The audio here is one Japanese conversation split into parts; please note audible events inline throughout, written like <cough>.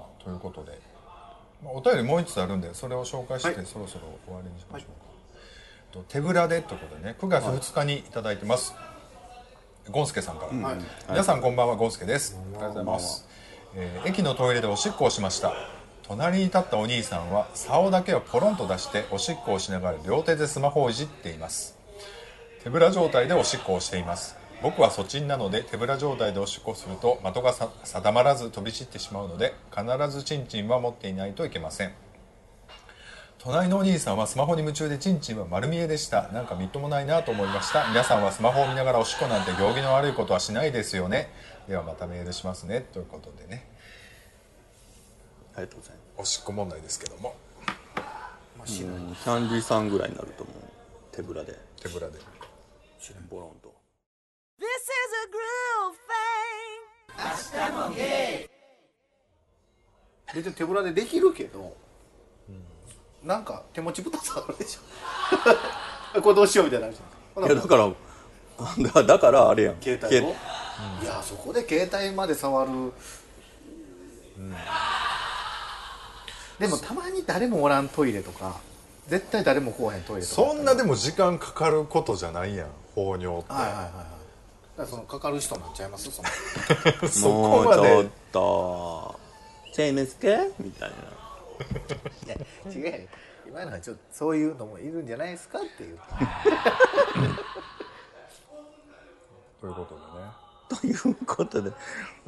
あということで、まあ、お便りもう一つあるんでそれを紹介して、はい。そろそろ終わりにしましょうか、と手ぶらでということでね9月2日にいただいてます、ゴンスケさんから、はい。皆さんこんばんはゴンスケです。ありがとうございます、えー駅のトイレでおしっこをしました。隣に立ったお兄さんは竿だけをポロンと出しておしっこをしながら両手でスマホをいじっています。手ぶら状態でおしっこをしています僕はそちんなので手ぶら状態でおしっこをすると的がさ定まらず飛び散ってしまうので必ずチンチンは持っていないといけません。隣のお兄さんはスマホに夢中でチンチンは丸見えでした。なんかみっともないなと思いました。皆さんはスマホを見ながらおしっこなんて行儀の悪いことはしないですよね。ではまたメールしますね。ということでね。ありがとうございおしっこ問題ですけども。キャンディーさんぐらいになると思う。手ぶらで。手ぶらで。ボロンと is a groove thing. 別に手ぶらでできるけど、なんか手持ちぶたさあるでしょ。<laughs> これどうしようみたいになるじゃん。いやだからだ <laughs> だからあれやん。携帯を、いやそこで携帯まで触る、でもたまに誰もおらんトイレとか絶対誰も来おへんトイレとか。そんなでも時間かかることじゃないやん放尿って、はいはいはいそのかかる人になっちゃいます？その。<laughs> そもうちょこまでっと。チェーンメスケみたいな。いや違うよ。今のはちょっとそういうのもいるんじゃないですかっていう。ということでね。ということで。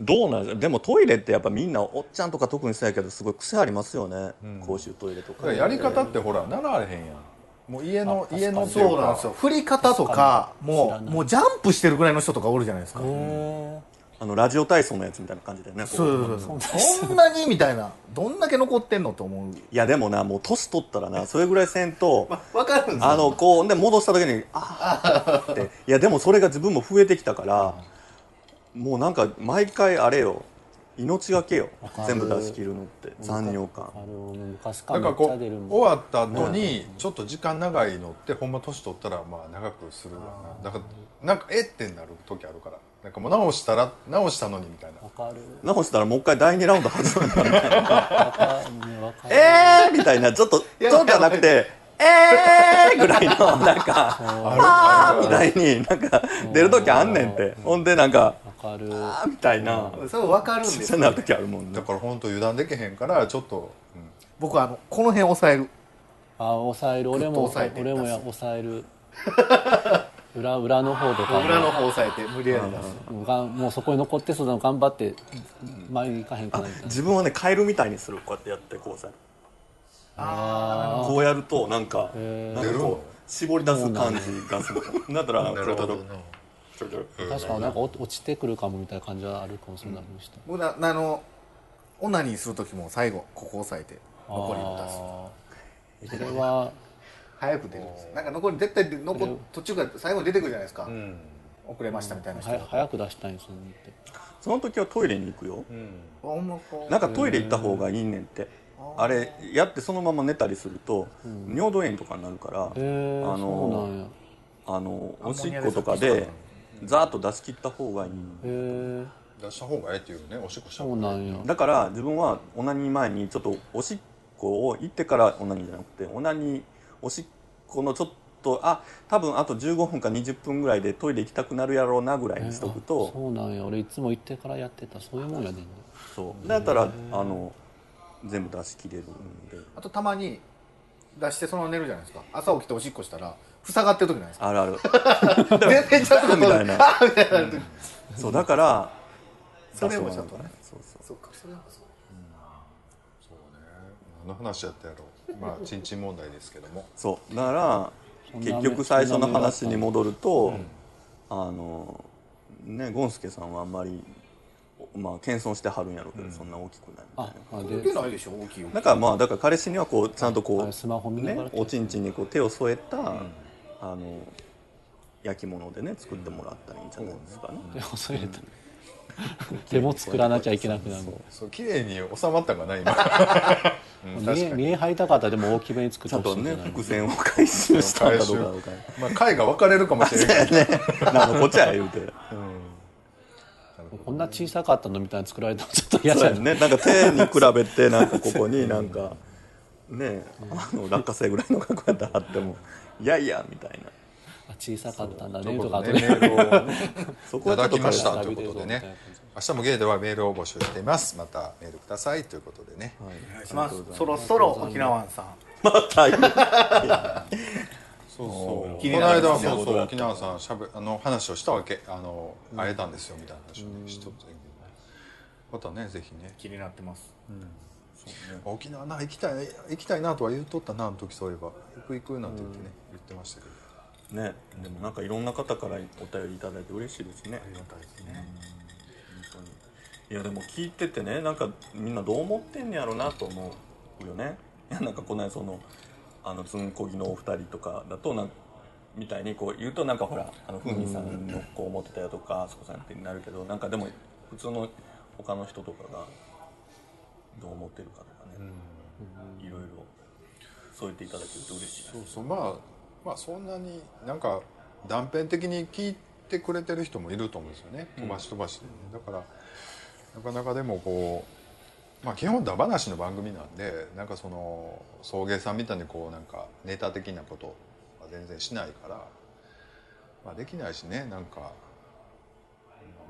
どうなんでもトイレってやっぱみんなおっちゃんとか特にそうやけどすごい癖ありますよね、公衆トイレとか。やり方ってほら習われへんやんもう家の家のそうなんですよ。振り方とかもうもうジャンプしてるぐらいの人とかおるじゃないですか。あのラジオ体操のやつみたいな感じでねこうそうそう。そう <laughs> そんなにみたいなどんだけ残ってんのと思う。いやでもなもう年取ったらなそれぐらいせんとわかるんですよ。あのこうで戻した時にああって。いやでもそれが自分も増えてきたからもうなんか毎回あれよ命がけよ。全部出し切るのって。残尿感。だからこう終わった後にちょっと時間長いのってほんま年取ったらまあ長くするわな。だからなんかえってなる時あるから。なんかもう直したら直したのにみたいな。直したらもう一回第2ラウンド始まるえーみたいな。ちょっわちょっとじゃなくてえーぐらいのなんかあーみたいになんか出る時あんねんって。ほんでなんかわかる。あーみたいな。そうわかるんですよ。そうなる時あるもんね。だから本当油断できへんからちょっと、うん。僕あのこの辺押さえる。あ抑える。俺もぐっと押さえて俺もや抑える。裏裏の方とかも。裏の方押さえて無理やり出す。もうがもうそこに残ってそうなの頑張って前に行かへんかなみたい。な自分はねカエルみたいにする。こうやってやってこうさ。こうやるとなんかへなんかこう絞り出す感じがする。だったらちょちょちょちょちょ確かになんか落落ちてくるかもみたいな感じはあるかもしれない。した僕なあのオナニーする時も最後ここ押さえて残りを出す。あーそれは早く出る。んですなんか残り絶対残っ途中から最後に出てくるじゃないですか、うん。遅れましたみたいな人。はや早く出したいんですよねって。その時はトイレに行くよ。あほんなんかトイレ行った方がいいねんって。あれやってそのまま寝たりすると尿道炎とかになるからあのあのおしっことかでザーッと出し切った方がいいへえ出した方がええっていうねおしっこしたそう方がなんや。だから自分はオナニー前にちょっとおしっこを行ってからオナニーじゃなくてオナニーおしっこのちょっとあ多分あと15分か20分ぐらいでトイレ行きたくなるやろうなぐらいにしとくあと。そうなんや。俺いつも行ってからやってたそういうもんやねんねそう。だったらあの全部出し切れるんで。あとたまに出してそのまま寝るじゃないですか。朝起きておしっこしたら塞がってる時ないですか？あるある。<laughs> 全然ちゃんとみたいなあみたいな時。そうだからそれもちゃんとね。そうそう。そうか。それはそう。そうね。何の話やったやろ？まあ <laughs> ちんちん問題ですけども。そう。だから結局最初の話に戻ると、あのねゴンスケさんはあんまりまあ謙遜してはるんやろうけど、そんな大きくないみたいな。ああで関係ないでしょ大きいよだからまあだから彼氏にはこうちゃんとこうねおちんちんにこう手を添えた、あの焼き物でね作ってもらったらいいんじゃないですかね、手を添えた手も作らなきゃいけなくなるそう綺麗に収まったかな今。<laughs> うん見え見え張りたかったらでも大きめに作ってほしいんじゃない伏線を回収したんかどうかまあ回が分かれるかもしれない。ね。なんかこっちは言うて。こんな小さかったのみたいに作られたのちょっと嫌じゃないそうやね。なんか手に比べてなんかここになんかねあの落花生ぐらいのあってもいやいやみたいな。あ小さかったんだねとう。ことで。ね、メールを。<laughs> ねそいただきましたということでね。明日もゲイではメールを募集しています。またメールくださいとい。うことでね、お願いします。そろそろ沖縄さん。またそうそう。気この間になるんですよそうそう沖縄さんしゃべあの話をしたわけ。あの、会えたんですよみたいな話をねしとってまたねぜひね。気になってます沖縄な行きたい行きたいなとは言っとったなあの時そういえば。行く行くなんて言ってね、言ってましたけど。ねでもなんかいろんな方からお便りいただいて嬉しいですね。ありがたいですね。本当に。いやでも聞いててねなんかみんなどう思ってんねやろなと思うよね。なんかこの間そのあのずんこぎのお二人とかだとなんみたいにこう言うとなんかほらあのふみさんのこう思ってたよとかあそこさんってなるけどなんかでも普通の他の人とかがどう思ってるかとかね。いろいろ。そう言っていただけると嬉しいそうそう。まあまあそんなになんか断片的に聞いてくれてる人もいると思うんですよね。飛ばし飛ばしでね、だからなかなかでもこうまあ基本だ話の番組なんでなんかその送迎さんみたいにこうなんかネタ的なことは全然しないから、まあ、できないしね。なんか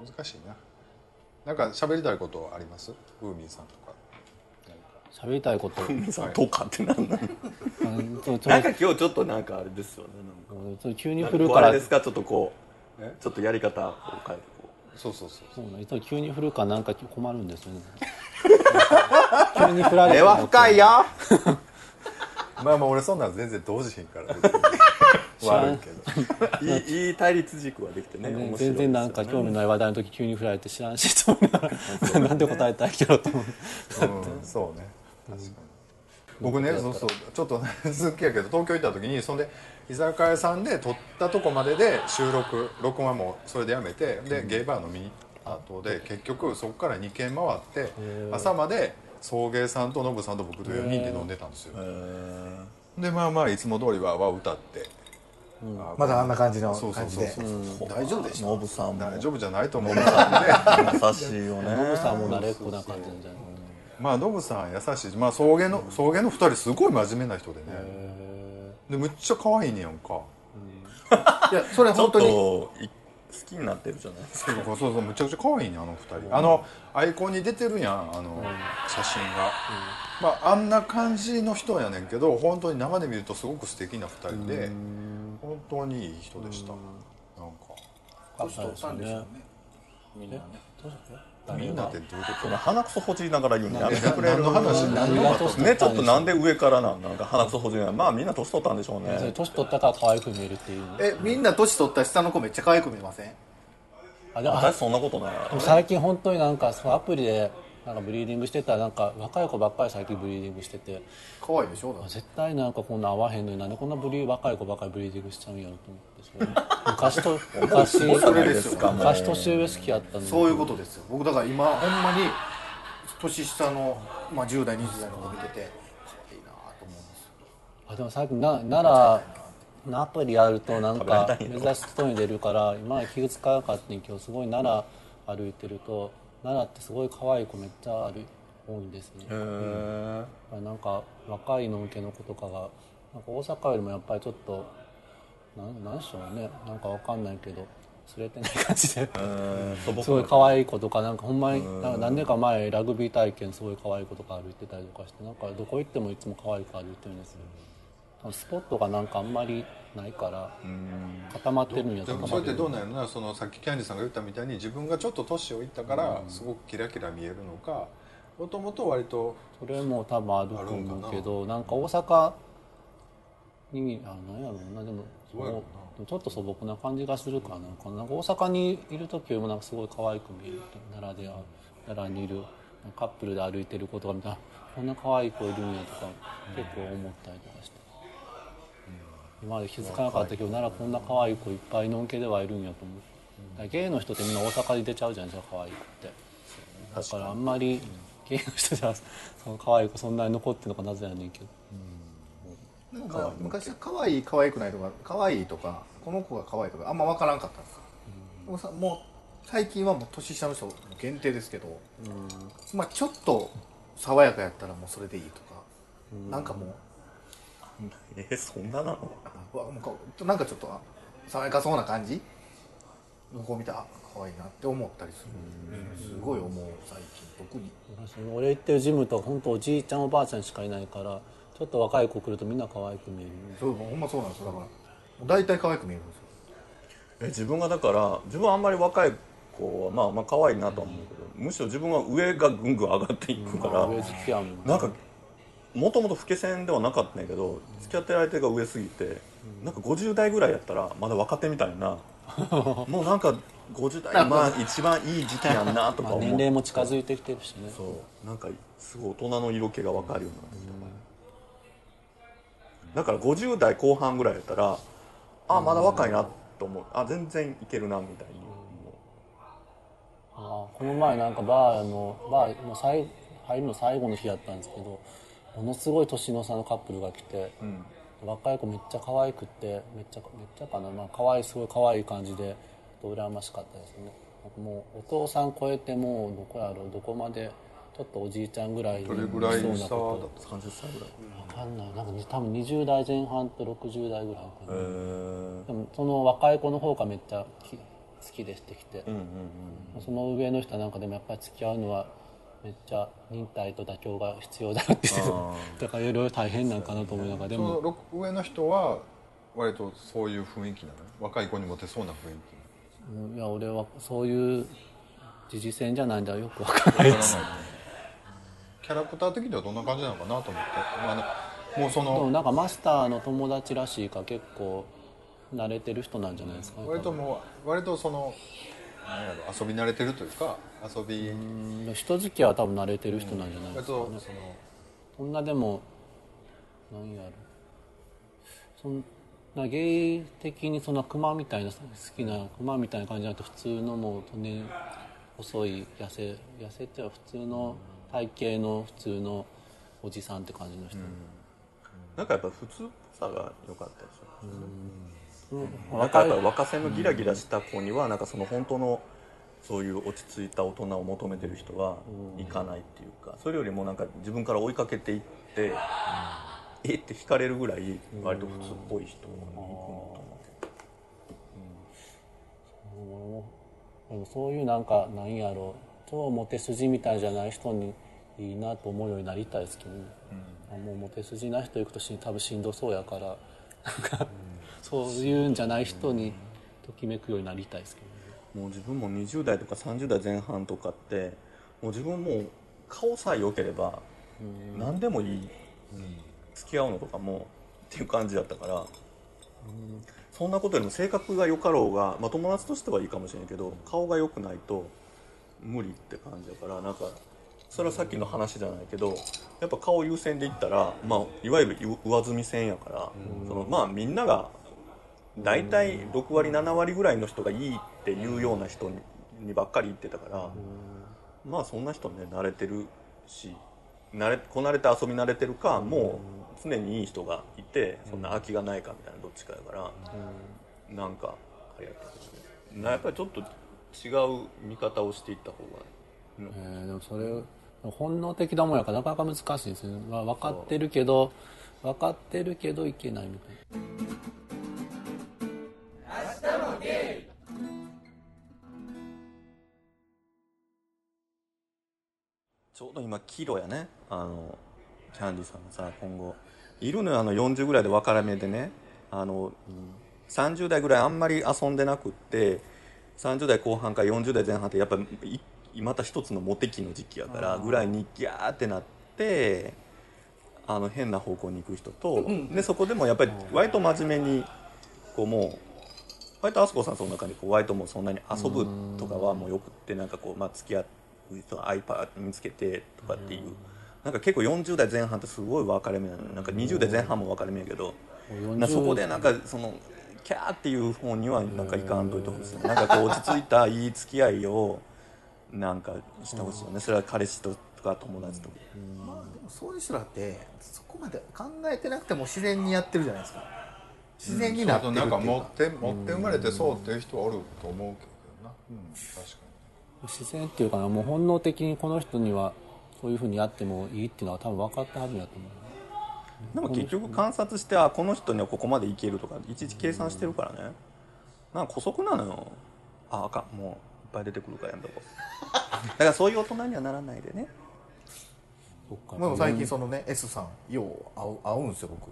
うん難しいな。なんか喋りたいことあります？フーミンさんとか喋りたいこと。<laughs> とかってなんなの？なんか今日ちょっとなんかあれですよねなんか。そう急に振るから。あれですか？ちょっとこうえ？ちょっとやり方を変えてこそう。そうそうそうねいつも急に振るからなんか困るんですよね。<laughs> 急に振られてうもよ。<laughs> まあまあ俺そんなん全然同時へんから。悪いけど。いいいい対立軸はできてねね面白いですよね。全然なんか興味ない話題の時急に振られて知らんしと思いながら。なんで答えたいけどと思う。うん、そうね僕ねそうそう。ちょっと <laughs> 続きやけど東京行った時にそんで居酒屋さんで撮ったとこまでで収録録音はもうそれでやめてでゲイバー飲みに行った後で結局そこから2軒回って朝まで送迎さんとノブさんと僕と4人で飲んでたんですよ。でまあまあいつも通りわーわー歌ってあまだあんな感じのそうそう感じで。大丈夫でした？ノブさんも大丈夫じゃないと思う。<laughs> 優しいよね。ノブさんも慣れっこな感じなんじゃない？まあノブさん優しいまあ送迎の送迎の2人すごい真面目な人でね。でむっちゃ可愛いねやんか。いやそれちょっ本当に好きになってるじゃないですか。そうそうそうむちゃくちゃ可愛いねあの二人。あのアイコンに出てるやんあの写真が、まああんな感じの人やねんけど本当に生で見るとすごく素敵な二人で本当にいい人でした。なんか年取ったんでしょうねみんなねみんなってどういうこその鼻くそほじりながら言うのやめてくとれるねちょっとなんで上からなん？なんか鼻くそほじりながらまあみんな年取ったんでしょうね。年取ったから可愛く見えるっていう。えみんな年取った下の子めっちゃ可愛く見えません？あでも私そんなことない。最近本当になんかそのアプリでなんかブリーディングしてたらなんか若い子ばっかり最近ブリーディングしてて。可愛いでしょ？だ絶対なんかこんな合わへんのになんでこんなブリー若い子ばっかりブリーディングしちゃうんやろと思ってそれ。昔と昔。年上好きやったのにそういうことですよ。僕だから今ほんまに年下の、まあ、10代20代の子見てて可愛いなと思うんですよ。あでも最近な奈良のアプリやるとなんか目指す人に出るから今気が付かなかったんけどすごい奈良歩いてると奈良ってすごい可愛い子めっちゃある多いんですね。へー。なんか若いの向けの子とかがなんか大阪よりもやっぱりちょっとなんなんでしょうね。なんかわかんないけどすれてない感じで。<laughs> すごい可愛い子とかなんかほんまになんか何年か前ラグビー体験すごい可愛い子とか歩いてたりとかしてなんかどこ行ってもいつも可愛い子歩いてるんですよスポットがなんかあんまりないから固まってるんやと思でもそれってどうなんやろな。そのさっきキャンディさんが言ったみたいに自分がちょっと年をいったからすごくキラキラ見えるのかもともと割とそれも多分あると思うけどな。んか大阪にあなんやろうな。でもちょっと素朴な感じがするからななんか大阪にいる時よりもなんかすごい可愛く見える奈良で奈良にいるカップルで歩いてる子とか見たらこんな可愛い子いるんやとか結構思ったりとかして、今まで気づかなかったけど奈良こんな可愛い子いっぱいのんけではいるんやと思う、だからゲイの人ってみんな大阪に出ちゃうじゃないですか可愛い子って。だからあんまりゲイの人じゃその可愛い子そんなに残ってるのかなぜやねんけど。なんか昔は可愛い可愛くないとか可愛いとかこの子が可愛いとかあんま分からんかったんですよ、もうさも最近はもう年下の人限定ですけど、まあちょっと爽やかやったらもうそれでいいとか、なんかもうえ <laughs> そんななの？うわもうかなんかちょっとあ爽やかそうな感じ？の子見たら可愛いなって思ったりする、すごい思う最近特に。俺行ってるジムとか本当おじいちゃんおばあちゃんしかいないからちょっと若い子来るとみんな可愛く見える。そうほんまそうなんですよ。だから大体可愛く見えるんですよ。え自分がだから自分はあんまり若い子はまあまあ可愛いなとは思うけどむしろ自分は上がぐんぐん上がっていくから、上好きやもんなんかもともと老け線ではなかったんやけど付き合ってる相手が上すぎて、なんか50代ぐらいやったらまだ若手みたいな。<laughs> もうなんか50代まあ一番いい時期やんなとかまあ思う、年齢も近づいてきてるしね。そう。なんかすごい大人の色気が分かるようになってきた。だから50代後半ぐらいやったらあまだ若いなと思う。あ全然いけるなみたいに思あーこの前なんかバーのバーの最入るの最後の日やったんですけどものすごい年の差のカップルが来て、若い子めっちゃ可愛くってめっちゃめっちゃかなまあ可愛いすごい可愛い感じで羨ましかったですね。もうお父さん超えてもうどこやろうどこまでちょっとおじいちゃんぐらいにそうなこと。う30歳ぐらい。とわかんない。なんかに多分20代前半と60代ぐらいかな、へー。でもその若い子の方がめっちゃき好きでしてきて、うんうん。その上の人はなんかでもやっぱり付き合うのはめっちゃ忍耐と妥協が必要だって言ってただからいろいろ大変なんかなと思いながら。でそのもろ上の人は割とそういう雰囲気なの？若い子にモテそうな雰囲うんいや俺はそういう時事戦じゃないんだよ。くわからない。です気キャラクター的にはどんな感じなのかなと思って、まあもうそでものなんかマスターの友達らしいから結構慣れてる人なんじゃないですか。ね割ともう割とそのなんやろ遊び慣れてるというか遊び。うん人付き合いは多分慣れてる人なんじゃないで割すかねとそのそんなでも何やろ。そんなゲイ的にそんなクマみたいな好きなクマみたいな感じじゃなくて普通のもうね細い痩せ痩せっては普通の体型の普通のおじさんって感じの人、なんかやっぱ普通っぽさが良かったでしょ、うん若若手のギラギラした子にはなんかその本当のそういう落ち着いた大人を求めてる人は行かないっていうかそれよりもなんか自分から追いかけていってえって惹かれるぐらい割と普通っぽい人に行くのと思でもそういうなんかなんやろう超モテ筋みたいじゃない人にいいなと思うようになりたいですけどね、あもうモテ筋な人行くとし多分しんどそうやから。なんか、そういうんじゃない人にときめくようになりたいですけどね。うもう自分も20代とか30代前半とかってもう自分もう顔さえ良ければ何でもいい付き合うのとかもっていう感じだったからそんなことよりも性格が良かろうが、まあ、友達としてはいいかもしれないけど顔が良くないと無理って感じだからなんかそれはさっきの話じゃないけどやっぱ顔優先で言ったら、まあ、いわゆる上積み線やからそのまあみんなが大体6割7割ぐらいの人がいいっていうような人にばっかり言ってたからまあそんな人ね慣れてるし慣れこなれて遊び慣れてるかもう常にいい人がいてそんな空きがないかみたいなどっちかやからなんかあれやったけどね。やっぱりちょっと違う見方をしていった方がえーでもそれ本能的なもんやからなかなか難しいですね、ま、分かってるけど分かってるけどいけないみたいな。ちょうど今キロやね。あのキャンディさんがさ今後。いるのよあの40ぐらいで分から目でね。あの、30代ぐらいあんまり遊んでなくって30代後半から40代前半ってやっぱいまた一つのモテ期の時期やからぐらいにギャーってなってあの変な方向に行く人と、でそこでもやっぱり割と真面目にこうもう割とあすこさんその中でこう割ともうそんなに遊ぶとかはもうよくってなんかこう、まあ、付き合う人が iPad 見つけてとかっていう、なんか結構40代前半ってすごい分かれ目なのよ。なんか20代前半も分かれ目やけど、なそこでなんかそのキャーっていう方にはなんかいかんといてほしいなんかこう落ち着いたいい付き合いをなんかしてほしいよね。それは彼氏とか友達とか。まあでもそういう人だってそこまで考えてなくても自然にやってるじゃないですか自然になってるっていうか,、なんか持って持って生まれてそうっていう人はおると思うけどな。確か自然っていうかなもう本能的にこの人にはこういうふうにやってもいいっていうのは多分分かったはずだと思う。でも結局観察してあこの人にはここまでいけるとかいちいち計算してるからね。なんか姑息なのよ。ああかんもういっぱい出てくるからやんとこ <laughs> だからそういう大人にはならないでね。そっか。でも最近そのね S さんよう会う会うんですよ僕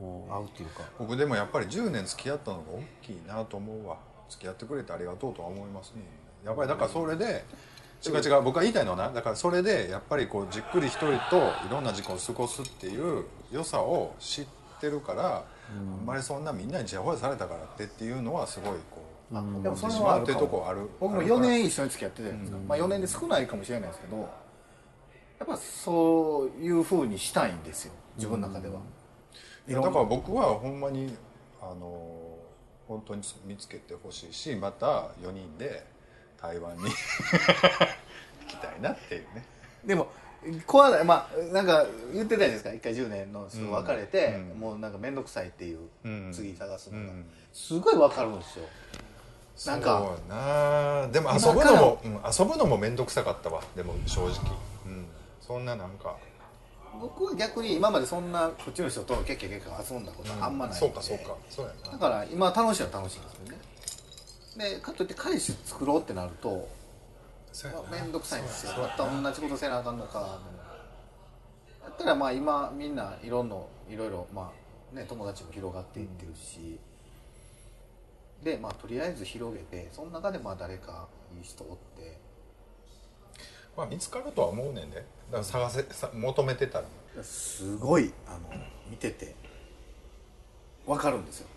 お会うっていうか。僕でもやっぱり10年付き合ったのが大きいなと思うわ。付き合ってくれてありがとうとは思いますね。やっぱりだからそれで違う違う。僕が言いたいのはなだからそれでやっぱりこうじっくり一人といろんな時間を過ごすっていう良さを知ってるから、あんまりそんなみんなにちやほやされたからってっていうのはすごいこうあでもそれはあるかも。るとこある。僕もあるから。4年一緒に付き合ってたじゃないですか、まあ、4年で少ないかもしれないですけどやっぱそういうふうにしたいんですよ。自分の中では、いやだから僕はほんまにあの本当に見つけてほしいしまた4人で台湾に行きたいなっていうね。でも怖ない。まあなんか言ってたじゃないですか。一回10年の別れて、うん。もうなんか面倒くさいっていう、うん。次探すのが、うん。すごいわかるんですよ。なんかそうやな。でも遊ぶのも、うん遊ぶのも面倒くさかったわ。でも正直、うん、そんななんか僕は逆に今までそんなこっちの人と結構結構遊んだことあんまないんで、そうかそうか。そうやな。だから今楽しいのは楽しいんですよね。でかといって彼氏作ろうってなると面倒くさいんですよ。また同じことせなあかんのか。だったらまあ今みんないろんないろいろまあね友達も広がっていってるし、でまあとりあえず広げてその中でまあ誰かいい人おってまあ見つかるとは思うねんで。だから探せさ求めてたら。すごいあの見てて分かるんですよ。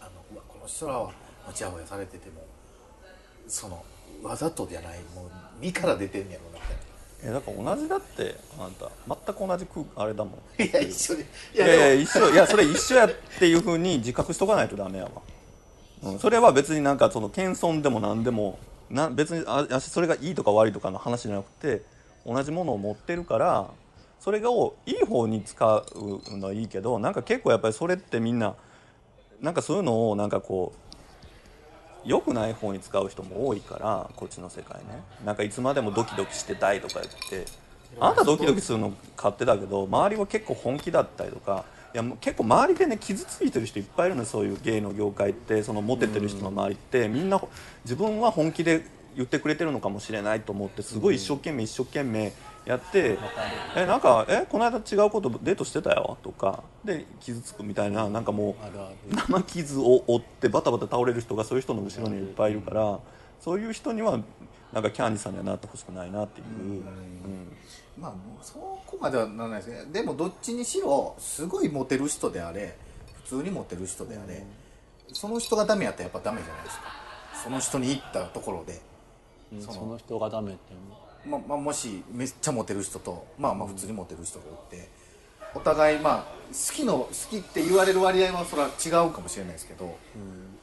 あのうわこの人らはちやほやされててもそのわざとじゃないもう身から出てんねやろなみたいなえだから同じだってあんた。全く同じくあれだもん。いや一緒に。いいやいや一緒いやそれ一緒やっていうふうに自覚しとかないとダメやわ、うん、それは別になんかその謙遜でも何でもな別にあそれがいいとか悪いとかの話じゃなくて同じものを持ってるからそれをいい方に使うのはいいけどなんか結構やっぱりそれってみんななんかそういうのをなんかこう良くない方に使う人も多いからこっちの世界ね。なんかいつまでもドキドキしてたいとか言ってあなたドキドキするの勝手だけど周りは結構本気だったりとかいやもう結構周りでね傷ついてる人いっぱいいるのよそういう芸の業界ってそのモテてる人の周りって。みんな自分は本気で言ってくれてるのかもしれないと思ってすごい一生懸命一生懸命やって「えなんかえこの間違うことデートしてたよ」とか。で傷つくみたいななんかもう生傷を負ってバタバタ倒れる人がそういう人の後ろにいっぱいいるからそういう人にはなんかキャンディさんにはなってほしくないなっていう、うんまあそこまではならないですねでもどっちにしろすごいモテる人であれ普通にモテる人であれ、その人がダメやったらやっぱダメじゃないですか。その人に行ったところで、うんそのその人がダメってままあ、もしめっちゃモテる人とまあまあ普通にモテる人がおってお互いまあ好きの好きって言われる割合はそれは違うかもしれないですけど、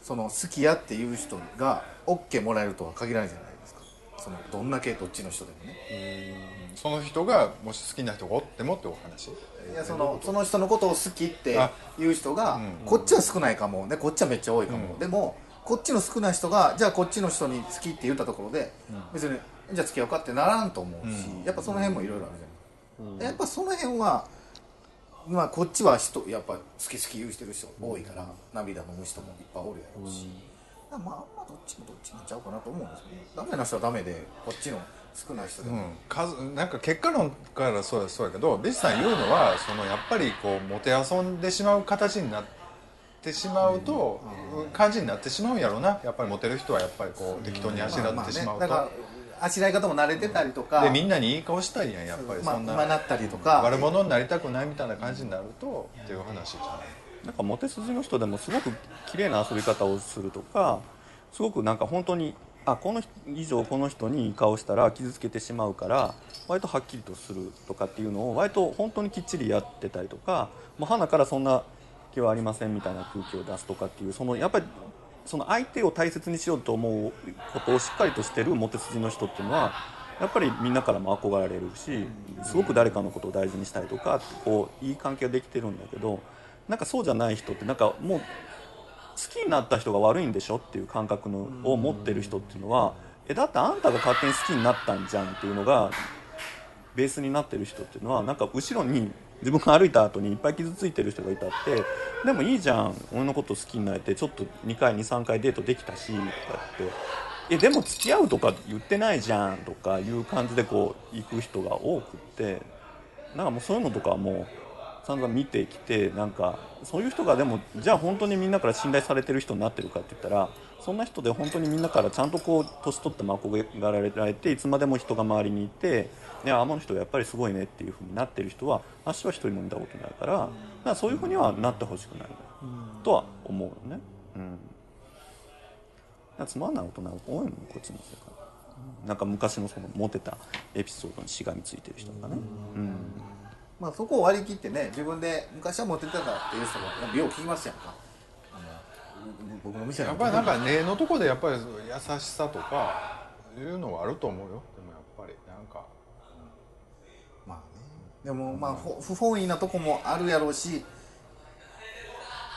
その好きやっていう人が OK もらえるとは限らないじゃないですか。そのどんだけどっちの人でもねその人がもし好きな人がおってもってお話。いやそのその人のことを好きってあ。いう人が、うん。こっちは少ないかも。ねこっちはめっちゃ多いかも、うん。でもこっちの少ない人がじゃあこっちの人に好きって言ったところで、別にじゃあ付き合おうかってならんと思うし、うん。やっぱその辺もいろいろあるじゃない、やっぱその辺はまあこっちは人やっぱ好き好き言うしてる人多いから、涙飲む人もいっぱいおるやろうし、まあまあどっちもどっちなんちゃうかなと思うんですよね。ダメな人はダメでこっちの少ない人でも、うん、数なんか結果論からそうやそうやけどビスさん言うのはそのやっぱりこうもてあそんでしまう形になってしまうと、感じになってしまうんやろうな。やっぱりモテる人はやっぱりこう適当にあしらってしまうと、まあまあね、だからあしらい方も慣れてたりとか、でみんなにいい顔したいやんやっぱり。まあそんな、今なったりとか悪者になりたくないみたいな感じになるとっていう話じゃないなんかモテ筋の人でもすごく綺麗な遊び方をするとかすごくなんか本当にあこの以上この人に顔したら傷つけてしまうから割とはっきりとするとかっていうのを割と本当にきっちりやってたりとかもう花からそんな気はありませんみたいな空気を出すとかっていうそのやっぱりその相手を大切にしようと思うことをしっかりとしてるモテ筋の人っていうのはやっぱりみんなからも憧れるしすごく誰かのことを大事にしたりとかこういい関係ができてるんだけどなんかそうじゃない人ってなんかもうきになった人が悪いんでしょっていう感覚のを持ってる人っていうのはえだってあんたが勝手に好きになったんじゃんっていうのがベースになってる人っていうのはなんか後ろに自分が歩いた後にいっぱい傷ついてる人がいたってでもいいじゃん俺のこと好きになれてちょっと2回23回デートできたしとかって。えでも付き合うとか言ってないじゃんとかいう感じでこう行く人が多くって。なんかもうそういうのとかはもう散々見てきてなんかそういう人がでもじゃあ本当にみんなから信頼されてる人になってるかって言ったらそんな人で本当にみんなからちゃんとこう年取っても憧れられていつまでも人が周りにいて、ね、あの人やっぱりすごいねっていう風になってる人は私は一人も見たことないからだからそういう風にはなってほしくないとは思うよね。うん。つまんない大人が多いもんこっちの世界。なんか昔のそのモテたエピソードにしがみついてる人とかね、うんまあそこを割り切ってね自分で昔はモテてたっていう人がよう聞きますやんか。僕の店やっぱりなんか根のとこでやっぱり優しさとかいうのはあると思うよ。でもやっぱりなんかまあね。でもまあほ不本意なとこもあるやろうし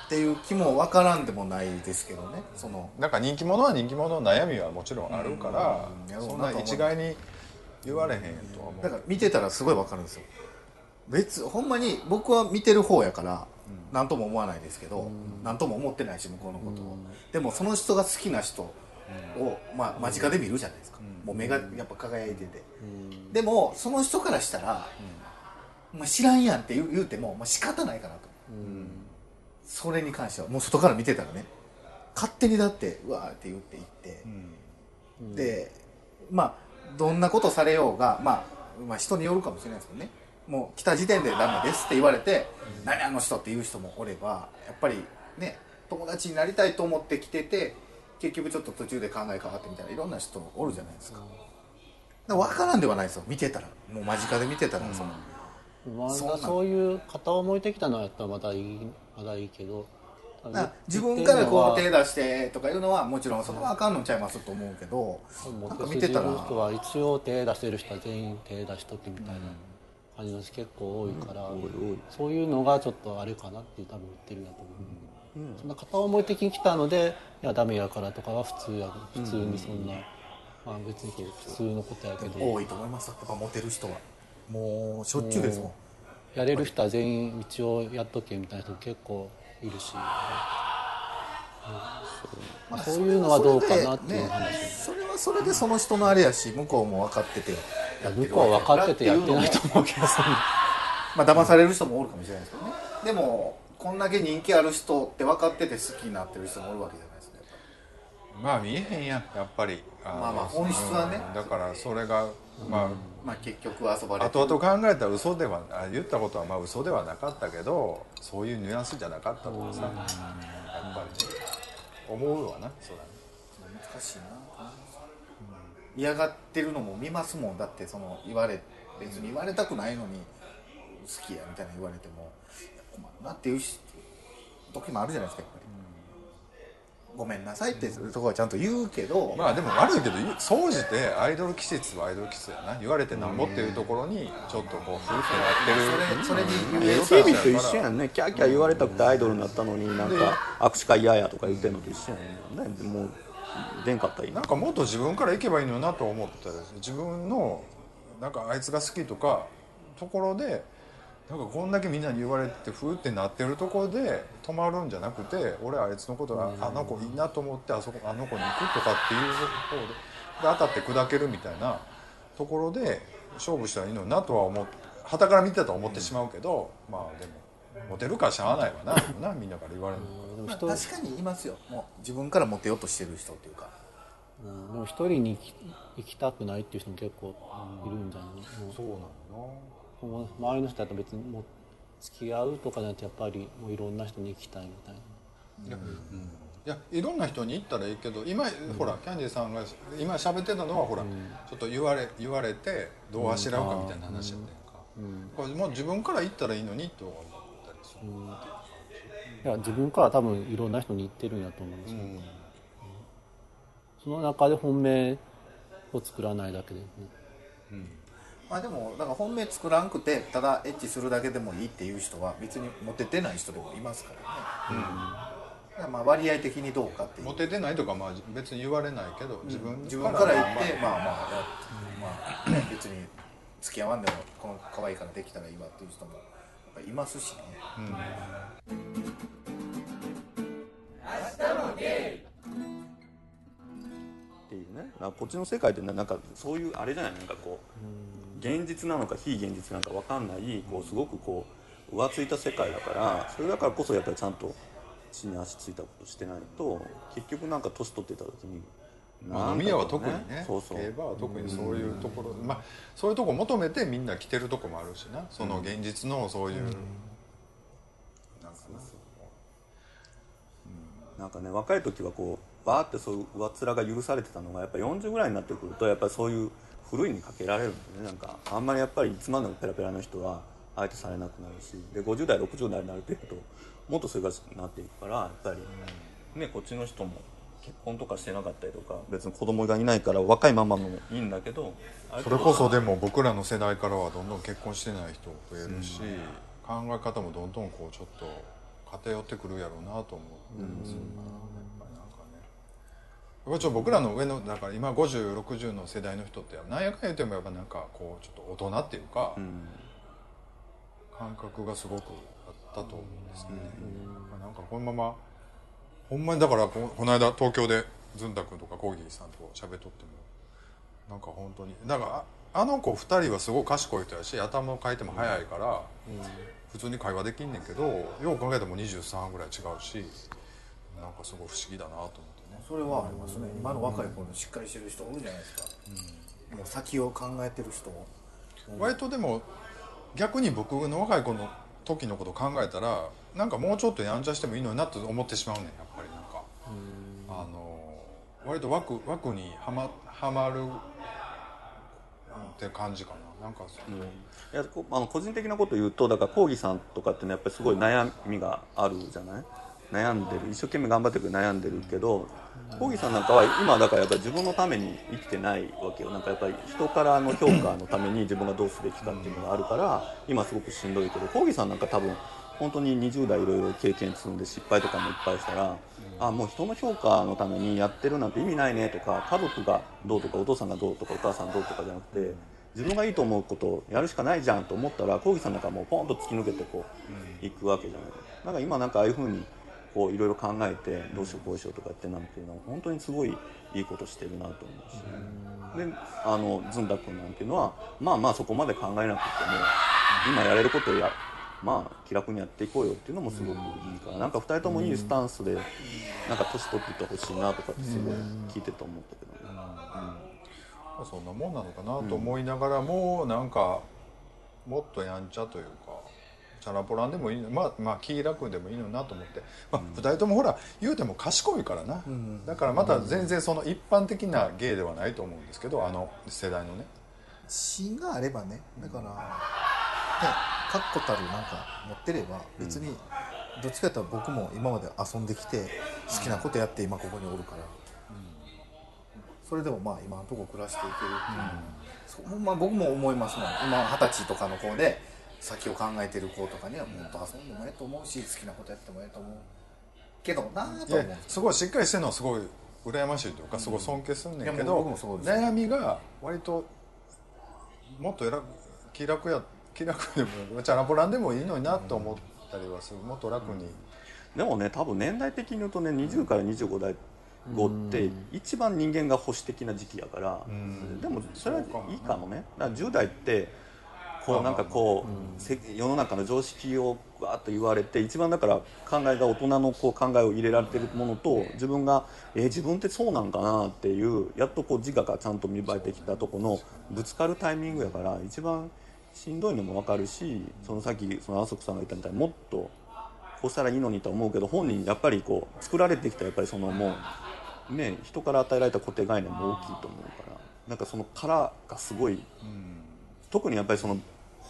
っていう気もわからんでもないですけどね。そのなんか人気者は人気者の悩みはもちろんあるからうんそんな一概に言われへんとは思う。だから見てたらすごいわかるんですよ別ほんまに僕は見てる方やから何とも思わないですけど何とも思ってないし向こうのことを。でもその人が好きな人を、まあ、間近で見るじゃないですか。もう目がやっぱ輝いてて。でもその人からしたら「まあ、知らんやん」って言うても、まあ、仕方ないかなと。それに関してはもう外から見てたらね勝手にだってうわーって言っていって、でまあどんなことされようが、まあ、まあ人によるかもしれないですけどねもう来た時点でダメですって言われて「何あの人」って言う人もおればやっぱりね友達になりたいと思って来てて結局ちょっと途中で考え変わってみたいないろんな人おるじゃないですか。だから分からんではないですよ。見てたら。もう間近で見てたらその、まあそそういう片思い的なのやったらまだいいまだいいけど自分からこう手手出してとかいうのはもちろんそれはあかんのちゃいますと思うけどなんか見てたら。人は一応手出してる人は全員手出しときみたいな感じの人結構多いから、そういうのがちょっとあれかなって多分言ってるんだと思う、そんな片思い的に来たのでいやダメやからとかは普通や普通にそんな、まあ別に普通のことやけど、多いと思います。よやっぱモテる人はもうしょっちゅうですもん。やれる人は全員一応やっとけみたいな人結構いるし、う。んそういうのはどうかなっていう話、それはそれでその人のあれやし向こうも分かっててやって向るこうは分かっててやってないうけどそんなまあ騙される人もおるかもしれないですけどね。でもこんだけ人気ある人って分かってて好きになってる人もおるわけじゃないですかまあ見えへんやんやっぱり。まあまあ本質はね。うんだからそれがまありまあ結局遊ばれて後々考えたら嘘ではあ言ったことはまあ嘘ではなかったけどそういうニュアンスじゃなかったとかさやっぱりね。思うわなそうだね難しいな嫌がってるのも見ますもん。だってその言われ別に言われたくないのに好きやみたいな言われても困るなっていうし時もあるじゃないですかやっぱり、ごめんなさいってとこはちゃんと言うけど、まあでも悪いけど総じてアイドル気質はアイドル気質やな言われてなんぼっていうところにちょっとこう夫婦になってる。それそれにテレビと一緒やんね。キャーキャー言われたくてアイドルになったのになんか握手会嫌やとか言ってんのと一緒やね。んねもう出んかったらいいなんかもっと自分から行けばいいのになと思ったら自分のなんかあいつが好きとかところでなんかこんだけみんなに言われてふーってなってるところで止まるんじゃなくて俺あいつのことがあの子いいなと思ってあそこあの子に行くとかっていう方でで当たって砕けるみたいなところで勝負したらいいのになとは思って旗から見てたと思ってしまうけど、まあでもモテるからしゃあないわなみんなから言われるの。まあでも人確かにいますよ。もう自分からモテようとしてる人っていうか。うんでも一人に行き行きたくないっていう人も結構いるんじゃないの？そうなの周りの人だと別にもう付き合うとかじゃなくてやっぱりもういろんな人に行きたいみたいな。いや,、いやいろんな人に言ったらいいけど今、ほらキャンディーさんが今喋ってたのはほら、ちょっい言われ言われてどうあしらうかみたいな話やったやんか、これもう自分から言ったらいいのにと思ったりする、いや自分から多分いろんな人に言ってるんやと思うんですよ、その中で本命を作らないだけで、ね、まあでもだから本命作らんくてただエッチするだけでもいいっていう人は別にモテてない人でもいますからね、まあ割合的にどうかっていう。モテてないとかまあ別に言われないけど自分自分から言ってまあまあ。やまあね別に付き合わんでもこの可愛いからできたらいいわっていう人もやっぱりいますしねっていうね。こっちの世界ってねなんかそういうあれじゃない？なんかこう現実なのか非現実なのか分かんないこうすごくこう浮ついた世界だからそれだからこそやっぱりちゃんと地に足ついたことしてないと結局なんか年取ってた時にまあ、飲み屋は特にねそうそう。競馬は特にそういうところ、まあそういうとこ求めてみんな来てるとこもあるしな。その現実のそういう、なんなんかね若い時はこうバーってそういう上っ面が許されてたのがやっぱ40ぐらいになってくるとやっぱりそういう古いにかけられるんでね。なんかあんまりやっぱりいつまでもペラペラの人は相手されなくなるしで50代60代になるともっとそれがなっていくからやっぱりねこっちの人も結婚とかしてなかったりとか別に子供がいないから若いままのもいいんだけどそれこそでも僕らの世代からはどんどん結婚してない人増えるし、考え方もどんどんこうちょっと偏ってくるやろうなと思うんですよ、やっぱりなんちょ僕らの上のだから今5060の世代の人ってなんやかん言ってもやっぱなんかこうちょっと大人っていうか、感覚がすごくあったと思うんですけどね、まあなんかこのままほんまにだからここの間東京でずんた君とかコーギーさんと喋っとってもなんか本当にだからああの子2人はすごい賢い人やし頭の回転も速いから、普通に会話できんねんけどよう考えても23ぐらい違うしなんかすごい不思議だなと思って。ねそれはありますね。今の若い子のしっかりしてる人おるじゃないですか、もう先を考えてる人。割とでも逆に僕の若い子の時のこと考えたらなんかもうちょっとやんちゃしてもいいのになと思ってしまうねん。やっぱりなんか。あの割と枠枠にはまはまるって感じかな。なんかそういやこあの個人的なこと言うとだからコーギさんとかってねやっぱりすごい悩みがあるじゃない？悩んでる。一生懸命頑張ってるけど悩んでるけどコーギさんなんかは今だからやっぱり自分のために生きてないわけよ。なんかやっぱり人からの評価のために自分がどうすべきかっていうのがあるから今すごくしんどいけどコーギさんなんか多分本当に20代いろいろ経験積んで失敗とかもいっぱいしたらあもう人の評価のためにやってるなんて意味ないねとか家族がどうとかお父さんがどうとかお母さんどうとかじゃなくて自分がいいと思うことをやるしかないじゃんと思ったらコーギさんなんかもうポンと突き抜けてこう行くわけじゃない。なんか今なんかああいうふうにこういろいろ考えてどうしようこうしようとかってなんていうのは本当にすごいいいことしてるなと思うし。であのずんだ君なんていうのはまあまあそこまで考えなくても今やれることをやまあ気楽にやっていこうよっていうのもすごくいいからなんか2人ともいいスタンスでなんか年取っていってほしいなとかってすごい聞いてて思ったけどね。そんなもんなのかなと思いながらも、なんかもっとやんちゃというかチャラポランでもいいのまあまあ気楽でもいいのになと思って、まあ、2人ともほら言うても賢いからな、だからまた全然その一般的な芸ではないと思うんですけどあの世代のね。芯があればねだからね確固たるなんか持ってれば別にどっちかっていうと僕も今まで遊んできて好きなことやって今ここにおるから、それでもまあ今のところ暮らしていけるっていう、そうまあ、僕も思いますもん。今二十歳とかの子で先を考えてる子とかにはもっと遊んでもええと思うし好きなことやってもええと思うけどなぁいやと思う。すごいしっかりしてるのはすごい羨ましいというかすごい尊敬するんねんけど、うです悩みが割ともっと楽気楽や気楽でもチャラポランでもいいのになと思ったりはする。もっと楽に、でもね多分年代的に言うとね20から25代後って一番人間が保守的な時期やから。でもそれはいいかもね。だから10代ってこうなんかこうせ世の中の常識をわーっと言われて一番だから考えが大人のこう考えを入れられてるものと自分がえー自分ってそうなんかなっていうやっとこう自我がちゃんと芽生えてきたとこのぶつかるタイミングやから一番しんどいのも分かるしそのさっきその麻生さんが言ったみたいにもっとこうしたらいいのにとは思うけど本人やっぱりこう作られてきたやっぱりそのもうね人から与えられた固定概念も大きいと思うからなんかその殻がすごい、特にやっぱりその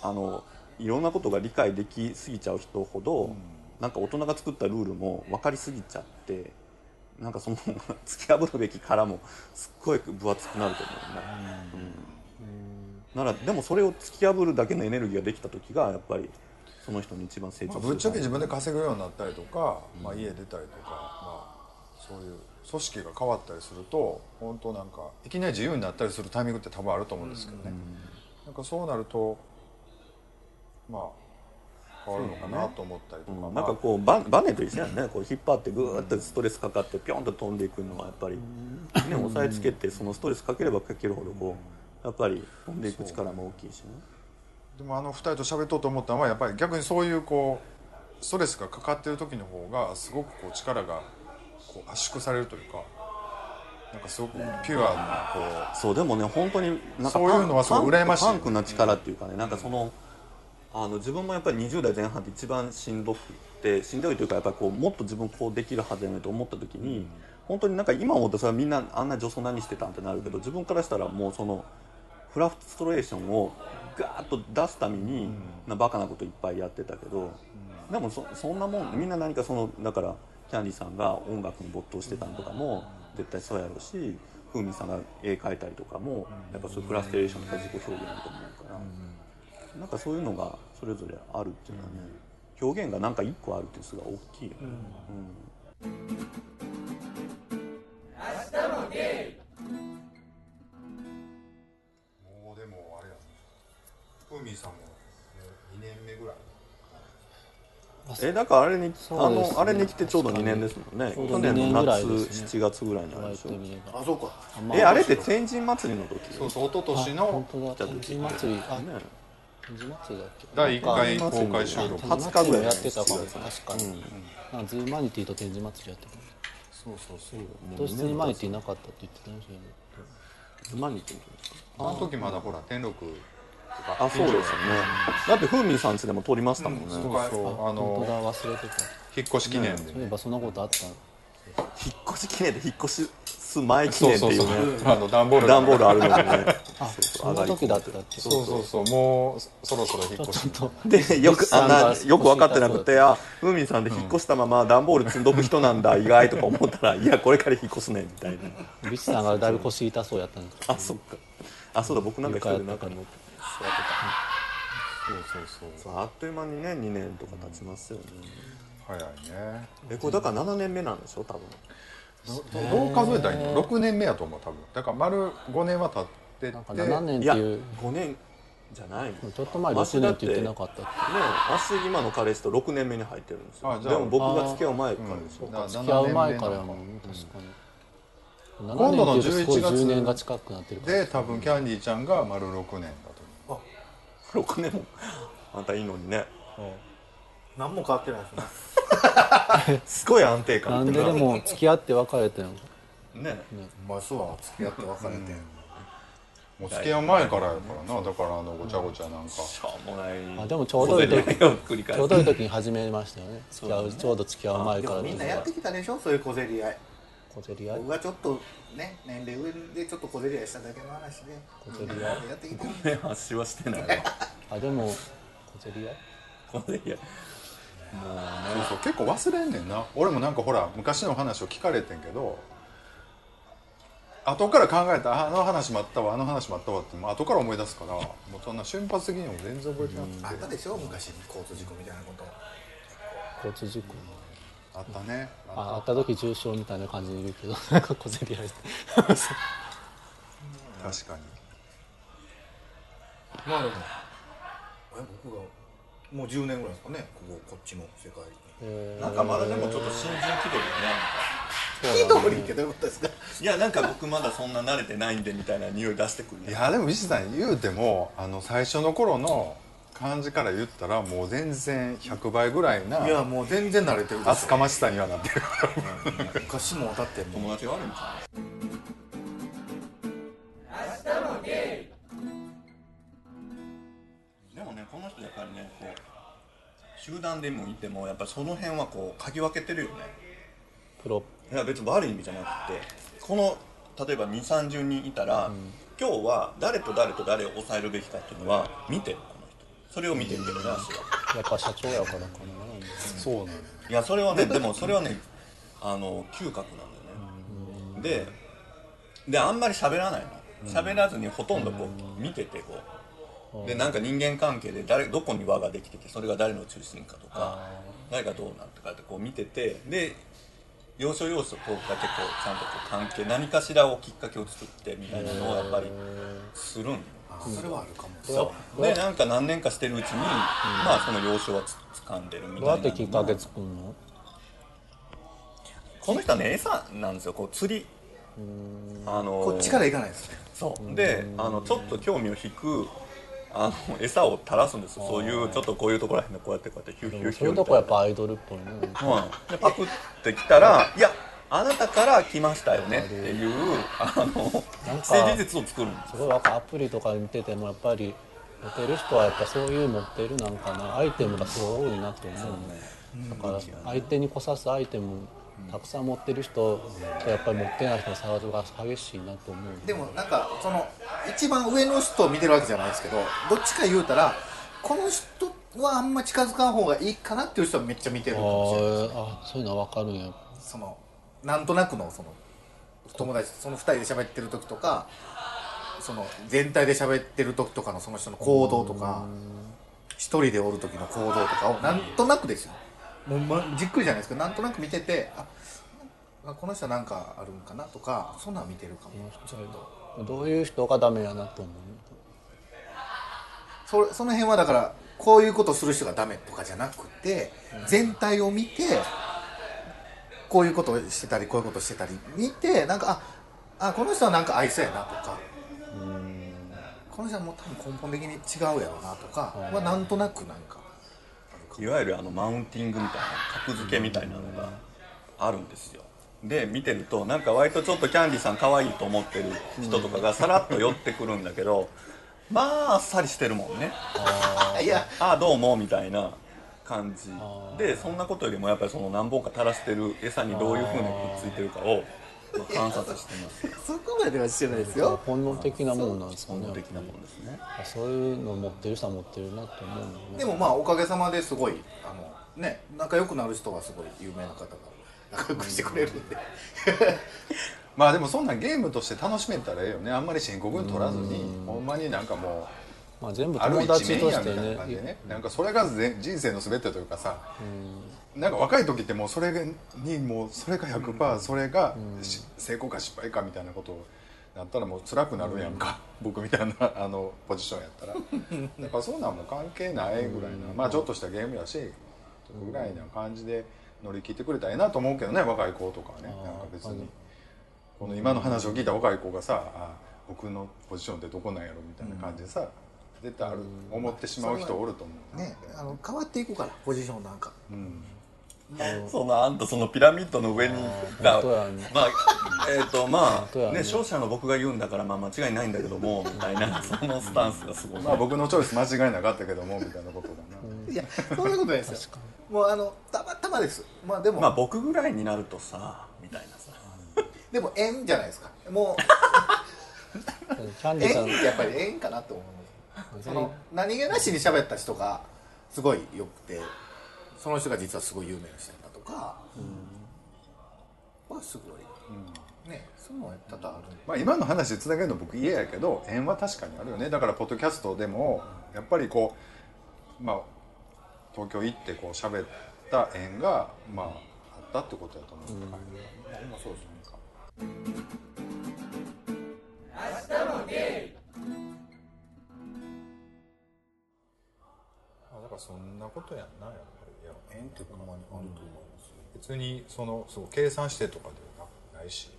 あのいろんなことが理解できすぎちゃう人ほど、なんか大人が作ったルールも分かりすぎちゃってなんかその <laughs> 突き破るべき殻もすっごい分厚くなると思うね。うん。ならでもそれを突き破るだけのエネルギーができた時がやっぱりそその人に一番成長まあ、するぶっちゃけ自分で稼ぐようになったりとか、まあ、家出たりとか、まあ、そういう組織が変わったりすると本当なんかいきなり自由になったりするタイミングって多分あると思うんですけどね、なんかそうなるとまあ変わるのかなと思ったりとか、うんまあなんかこうババネと一緒やんね。こう引っ張ってグーッとストレスかかってピョンと飛んでいくのはやっぱり、ね、押さえつけてそのストレスかければかけるほどこうやっぱり飛んでいく力も大きいしね。でもあの2人と喋っとうと思ったのはやっぱり逆にそういうこうストレスがかかってる時の方がすごくこう力がこう圧縮されるというかなんかすごくピュアなこうそうでもね本当になんかそういうのはすごい羨ましいパンクな力っていうかねなんかそのあの自分もやっぱり20代前半って一番しんどくってしんどいというかやっぱりこうもっと自分こうできるはずやねと思った時に、本当になんか今思うとそれはみんなあんな女装何してたんってなるけど自分からしたらもうそのフラストレーションをガーッと出すために、なバカなこといっぱいやってたけど、でもそそんなもんみんな何かそのだからキャンディーさんが音楽に没頭してたのとかも絶対そうやろうし風味さんが絵描いたりとかもやっぱそういうフラストレーションとか自己表現だと思うから、なんかそういうのがそれぞれあるっていうのはね、表現がなんか一個あるってすごい大きいよね。もうでもあれやねふーみーさんも2年目ぐらい。えだからあれに、ねのあれに来てちょうど2年ですもんね。去年の夏、ね。7月ぐらいにな言われるでしてょ。あそうか。まえあれって天神祭りの時？そうそう一昨年あの天神祭り。あね第一回公開収録。天神祭りもやってたかも20日ぐらい確かに、なんかズーマニティと天神祭りやってたそうそうそう。当日にマニティなかったって言ってたんですよね。何言ってるんですかあの時まだほら天禄とか。あそうですよね。だって風味さんちでも撮りましたもんね、そうそう。あ本当のだ忘れてた。引っ越し記念で。そういえばそんなことあった？引っ越し記念で引っ越す前記念っていうね。あの段ボール段ボールあるのにねあそんな時だったっけ？そうそうそう。もうそろそろ引っ越し。ちょっとでよくあんなよく分かってなくてあ風味さんで引っ越したまま段ボール積んどく人なんだ意外とか思ったらいやこれから引っ越すねみたいな。ビチさんがだいぶ腰痛そうやったんですあそっか。あそうだ僕なんか一人で中に乗って座ってそうそうそう。たそうあっという間にね2年とか経ちますよね、早いね。えこれだから7年目なんでしょ多分どどう数えたらいいの6年目やと思う多分。だから丸5年は経ってて。なんか7年いやっていう。5年じゃないのちょっと前6年って言ってなかったっけね私今の彼氏と6年目に入ってるんですよ。あじゃあでも僕が付き合う前からでしょ、だ付き合う前からやもんね確かに。今度の7年っていうとすごい11月10年が近くなってるから。で多分キャンディーちゃんが丸6年だと思6年も。あんたいいのにね何も変わってないですね。<laughs> すごい安定感。なんででも付き合って別れてんのね。まあそうは付き合って別れて、うもう付き合う前からやからな。だからあのごちゃごちゃなんか。しょうもない。あでもちょうどいい時ちょうどいい時に始めましたよね。付き合うちょうど付き合う前でから。もみんなやってきたでしょそういう小競り合い。小競り合い？僕がちょっとね年齢上でちょっと小競り合いしただけの話で。小競り合い？やってきてるね発しはしてないわ。あでも小競り合い？小競り合いそうそう結構忘れんねんな。俺もなんかほら昔の話を聞かれてんけど後から考えたああの話もあったわあの話もあったわってもう後から思い出すからもうそんな瞬発的にも全然覚えてなくて。あったでしょ？昔交通事故みたいなこと。交通事故。あったね。ああった。時重傷みたいな感じでいるけど <laughs> なんか小競り合いして確かに。まあでもえ僕がもう10年ぐらいですかね。こここっちの世界に。えー。なんかまだでもちょっと新人気取り一通りってどういうことですか？いやなんか僕まだそんな慣れてないんでみたいな匂い出してくる。いやでも石さん言うてもあの最初の頃の感じから言ったらもう全然100倍ぐらいないやもう全然慣れてる厚かましさにはなってる。昔もだって友達が悪いんじゃないでもねこの人やっぱりねこう集団でもいてもやっぱりその辺はこう嗅ぎ分けてるよね。プロ。いや別に悪い意味じゃなくてこの例えば2 3 0人いたら、今日は誰と誰と誰を抑えるべきかっていうのは見てるこの人。それを見てるけどねやっぱ社長やからかなそうなのいやそれはねでもそれはねあの嗅覚なんだよね。でであんまり喋らないの。喋らずにほとんどこう見ててこうでなんか人間関係で誰どこに輪ができててそれが誰の中心かとか誰がどうなってかってこう見ててで要所要所こうが結構ちゃんとこう関係何かしらをきっかけを作ってみたいなのをやっぱりするんそれはあるかも。そう。でなんか何年かしてるうちに、まあその要所はつ掴んでるみたいなどうやってきっかけ作るの？この人はね餌なんですよ。こう釣り。あのこっちから行かないですね。そう。であのちょっと興味を引くあの餌を垂らすんですよ。そういうちょっとこういうところらへんでこうやってこうやってヒューヒューヒューそういうとこやっぱアイドルっぽいね。はいでパクってきたら「いやあなたから来ましたよね」っていうあの既成事実を作るんですすごいなんかアプリとか見ててもやっぱり持てる人はやっぱそういう持ってるなんかなアイテムがすごい多いなと思うだから相手に来さすアイテムたくさん持ってる人とやっぱり持ってない人の差が激しいなと思うで。もなんかその一番上の人を見てるわけじゃないですけどどっちか言うたらこの人はあんま近づかん方がいいかなっていう人はめっちゃ見てるかもしれない。あーあそういうのは分かるんやそのなんとなくのその友達その2人で喋ってる時とかその全体で喋ってる時とかのその人の行動とか一人でおる時の行動とかをなんとなくですよもう、ま、じっくりじゃないですけどなんとなく見ててああこの人は何かあるんかなとかそんなん見てるかも。どういう人がダメやなと思うそれその辺はだからこういうことをする人がダメとかじゃなくて全体を見てこういうことをしてたりこういうことをしてたり見てなんかああこの人はなんか愛想やなとか。この人はもう多分根本的に違うやろうなとかはなんとなくなんかいわゆるあのマウンティングみたいな格付けみたいなのがあるんですよ。で見てるとなんか割とちょっとキャンディーさん可愛いと思ってる人とかがさらっと寄ってくるんだけどまああっさりしてるもんね。いや。ああどうもみたいな感じ。でそんなことよりもやっぱりその何本か垂らしてる餌にどういうふうにくっついてるかを観察してますよ <laughs> そこまではしてないですよ。本能的なものなんですかね。本能的なもんですね。そういうの持ってる人は持ってるなと思うのね。でもまあおかげさまですごいあのね仲良くなる人はすごい有名な方が仲良くしてくれるんで。まあでもそんなんゲームとして楽しめたらええよね。あんまり深刻に取らずにほんまになんかもまあ、全部うある友達としてやみたいな感じでね。なんかそれがぜ人生の全てというかさなんか若い時ってもうそれにもうそれが100%それがし成功か失敗かみたいなことをなったらもう辛くなるやんか。僕みたいな <laughs> あのポジションやったら。だからそんなんもう関係ないぐらいな。まあちょっとしたゲームやしぐらいな感じで乗り切ってくれたらええなと思うけどね若い子とかはね。なんか別に。この今の話を聞いた若い子がさあ僕のポジションってどこなんやろみたいな感じでさ絶対ある思ってしまう人おると思うねあの変わっていくからポジションなんか。うんそのあんたそのピラミッドの上にだ本当やね。まあえっ、とまあね。勝者の僕が言うんだからまあ間違いないんだけどもみたいな <laughs> そのスタンスがすごい、まあ僕のチョイス間違いなかったけどもみたいなことだな、いやそんなことないですよ。もうあのたまたまです。まあでも、まあ僕ぐらいになるとさみたいなさ。でも縁じゃないですか。もキャンうディーさん。縁やっぱり縁かなと思う。その何気なしに喋った人がすごい良くてその人が実はすごい有名な人だとかはすごい、ねそういうのは多々あるまあ、今の話でつなげるの僕嫌やけど縁は確かにあるよね。だからポッドキャストでもやっぱりこうまあ東京行ってこう喋った縁がまああったってことやと思う、はい今そうですね。あだからそんなことやんなやっぱり。いや縁ってほんまにあると思います別にそのそう計算してとかではないし。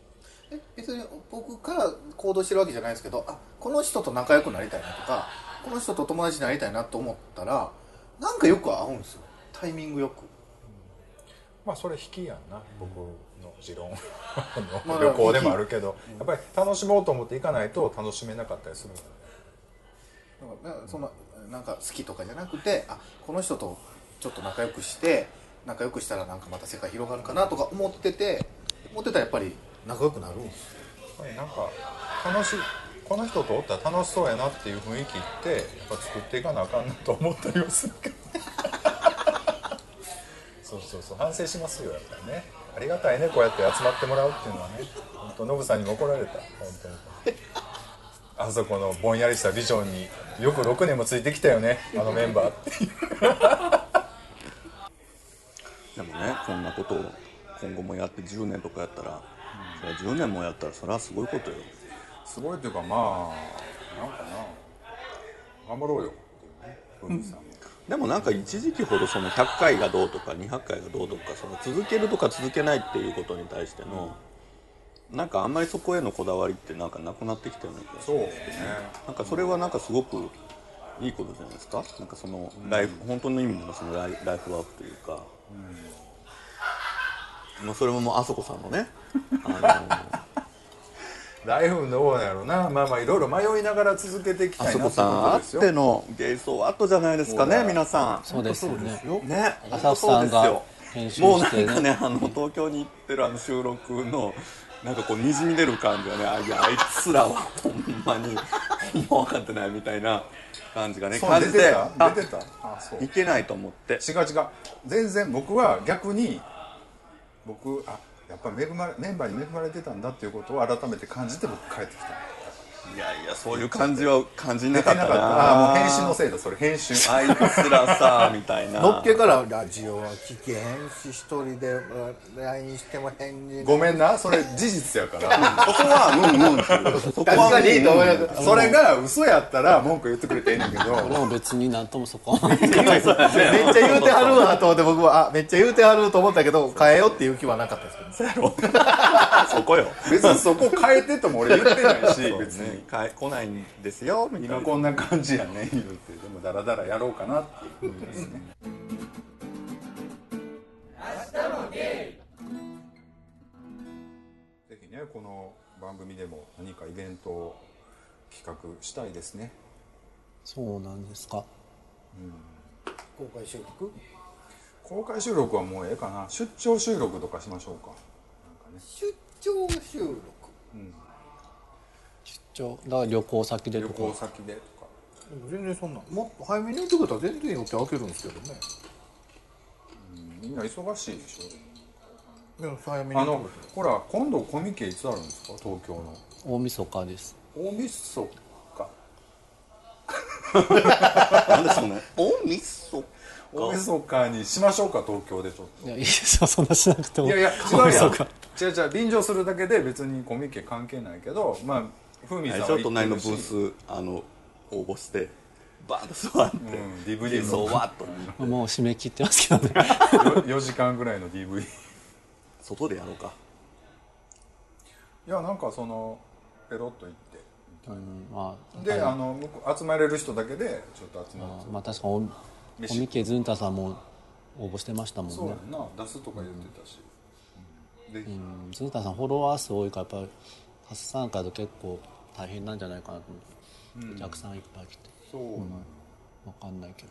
え別に僕から行動してるわけじゃないですけどあこの人と仲良くなりたいなとかこの人と友達になりたいなと思ったらなんかよく合うんですよ。タイミングよく。まあそれ引きやんな。僕の持論。まあ <laughs> 旅行でもあるけど。やっぱり楽しもうと思って行かないと楽しめなかったりするから。ねだからそのなんか好きとかじゃなくてあこの人とちょっと仲良くして仲良くしたらなんかまた世界広がるかなとか思ってて思ってたらやっぱり仲良くなるんですなんか楽しいこの人とおったら楽しそうやなっていう雰囲気ってやっぱ作っていかなあかんなと思ったりはするけど。そうそうそう。反省しますよやっぱりね。ありがたいねこうやって集まってもらうっていうのはね。本当ノブさんにも怒られた。本当に。あそこのぼんやりしたビジョンによく6年もついてきたよねあのメンバーっていうでもねこんなことを今後もやって10年とかやったら、それは10年もやったらそれはすごいことよ。すごいというかまあなんかな頑張ろうよ。うんも。でもなんか一時期ほどその100回がどうとか200回がどうとかその続けるとか続けないっていうことに対しての、なんかあんまりそこへのこだわりってなんかなくなってきてるような気がする。そうですね。なんかそれはなんかすごくいいことじゃないですか。なんかそのライフ、本当の意味でのそのライフワークというか、まあそれももうあそこさんのね。あ <laughs> ライフどうやろうな。まあまあいろいろ迷いながら続けていきのあそたいなってここさんあっとですよ。てのゲイソーアットじゃないですかね皆さそうですよね。んね。浅草さんが編集してね。もうなんかねあの東京に行ってるあの収録のなんかこうにじみ出る感じがねあいやあいつらはほんまにほんま分かってないみたいな感じがね感じて出てた？あ出てた？あそう。いけないと思って。違う違う。全然僕は逆に僕あやっぱ恵まれメンバーに恵まれてたんだっていうことを改めて感じて僕帰ってきたいやいやそういう感じは <laughs> 感じな出かったな。てなかった。ああもう編集のせいだそれ編集。あいつらさみたいな。のっけからラジオは聞けへんし一人で LINE しても返事ごめんな。それ事実やから。そこはうんうん <laughs> そこは確かにいいと思いますそれが嘘やったら文句言ってくれていいねんけど。俺も別になんともそこは。<laughs> めっちゃ言うてはるわと思って僕はあめっちゃ言うてはると思ったけど変えようっていう気はなかったですけどそこよ。別にそこ変えてとも俺言ってないし別にねかえ来ないんですよみたいな。今こんな感じやね言うて。でもダラダラやろうかなっていうことですねぜひねこの番組でも何かイベントを企画したいですね。そうなんですか。公開収録？公開収録はもうええかな。出張収録とかしましょうか。なんかね。出張収録？ちょだから旅行先で旅とか。行先でとか。全然そんな。もっと早めに言ってくれたら全然予定開けるんですけどね。みんな忙しいでしいや早めに。ょあの言ってくれほら今度コミケいつあるんですか？東京の。大晦日です。大晦日 <laughs> なんでそのおみそ大晦日にしましょうか？東京でちょっと。いやいいですよそんなしなくても。いやいや違大うやん。晦日違う違う便乗するだけで別にコミケ関係ないけどまあふみさんは隣のブースあの応募してバーッと座って、うん、DVD の。そうわっと。もう締め切ってますけどね。<laughs> 4時間ぐらいの DVD い外でやろうか。やなんかそのペロッと行って。うんまあであの集まれる人だけでちょっと集まってまあ確かにお飯。コミケズンタさんも応募してましたもんね。そうやんな。出すとか言ってたし、うん。ぜひ、うんズンタさんフォロワー数多いからやっぱり初参加だと結構大変なんじゃないかなと思って、お客さんいっぱい来て。そうなんや。わかんないけど、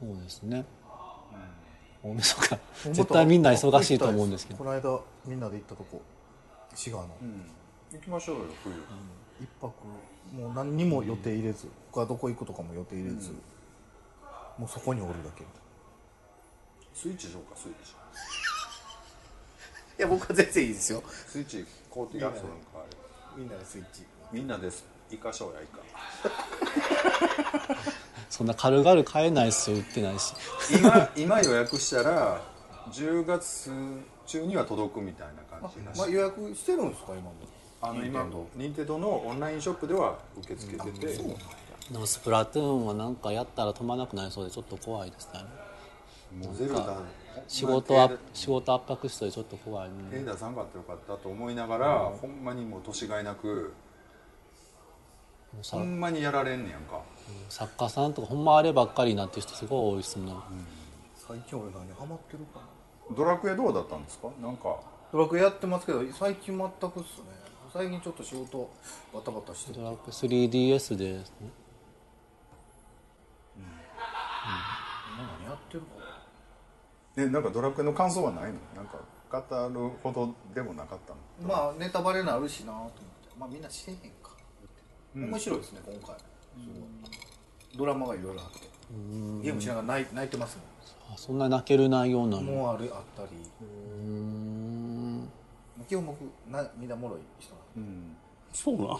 そうですね、大晦日。絶対みんな忙しいと思うんですけど。この間みんなで行ったとこ滋賀の。行きましょうよ冬、一泊もう何にも予定入れず。他どこ行くとかも予定入れず、もうそこにおるだけ。スイッチしようかスイッチいや僕は全然いいですよ。スイッチ買うていいやその代わりみんなでスイッチみんなです。行かしょうやいか。<laughs> そんな軽々買えないっすよ売ってないし。今今予約したら10月中には届くみたいな感じらしい。まあ、予約してるんですか今も？あの今任天堂のオンラインショップでは受け付けてて。でもスプラトゥーンはなんかやったら止まらなくなりそうでちょっと怖いですね。もうゼルダ仕事は仕事圧迫しそうでちょっと怖いね手出さんかったらよかったと思いながら、ほんまにもう年がいなくほんまにやられんねやんか。作家さんとかほんまあればっかりになってる人すごい多いっすもん、最近俺何ハマってるかな。ドラクエどうだったんですか？なんか。ドラクエやってますけど最近全くっすね。最近ちょっと仕事バタバタしてて。ドラクエ 3DS ですね。何やってるかえなんかドラクエの感想はないの？なんか語るほどでもなかったの？まあネタバレになるしなと思って。まあみんなしてへんか、面白いですね今回。ドラマがいろいろあって。ゲームしながら泣い泣いてますあそんな泣ける内容なのもんもうあれあったり。うーん。基本僕涙もろい人そうなん？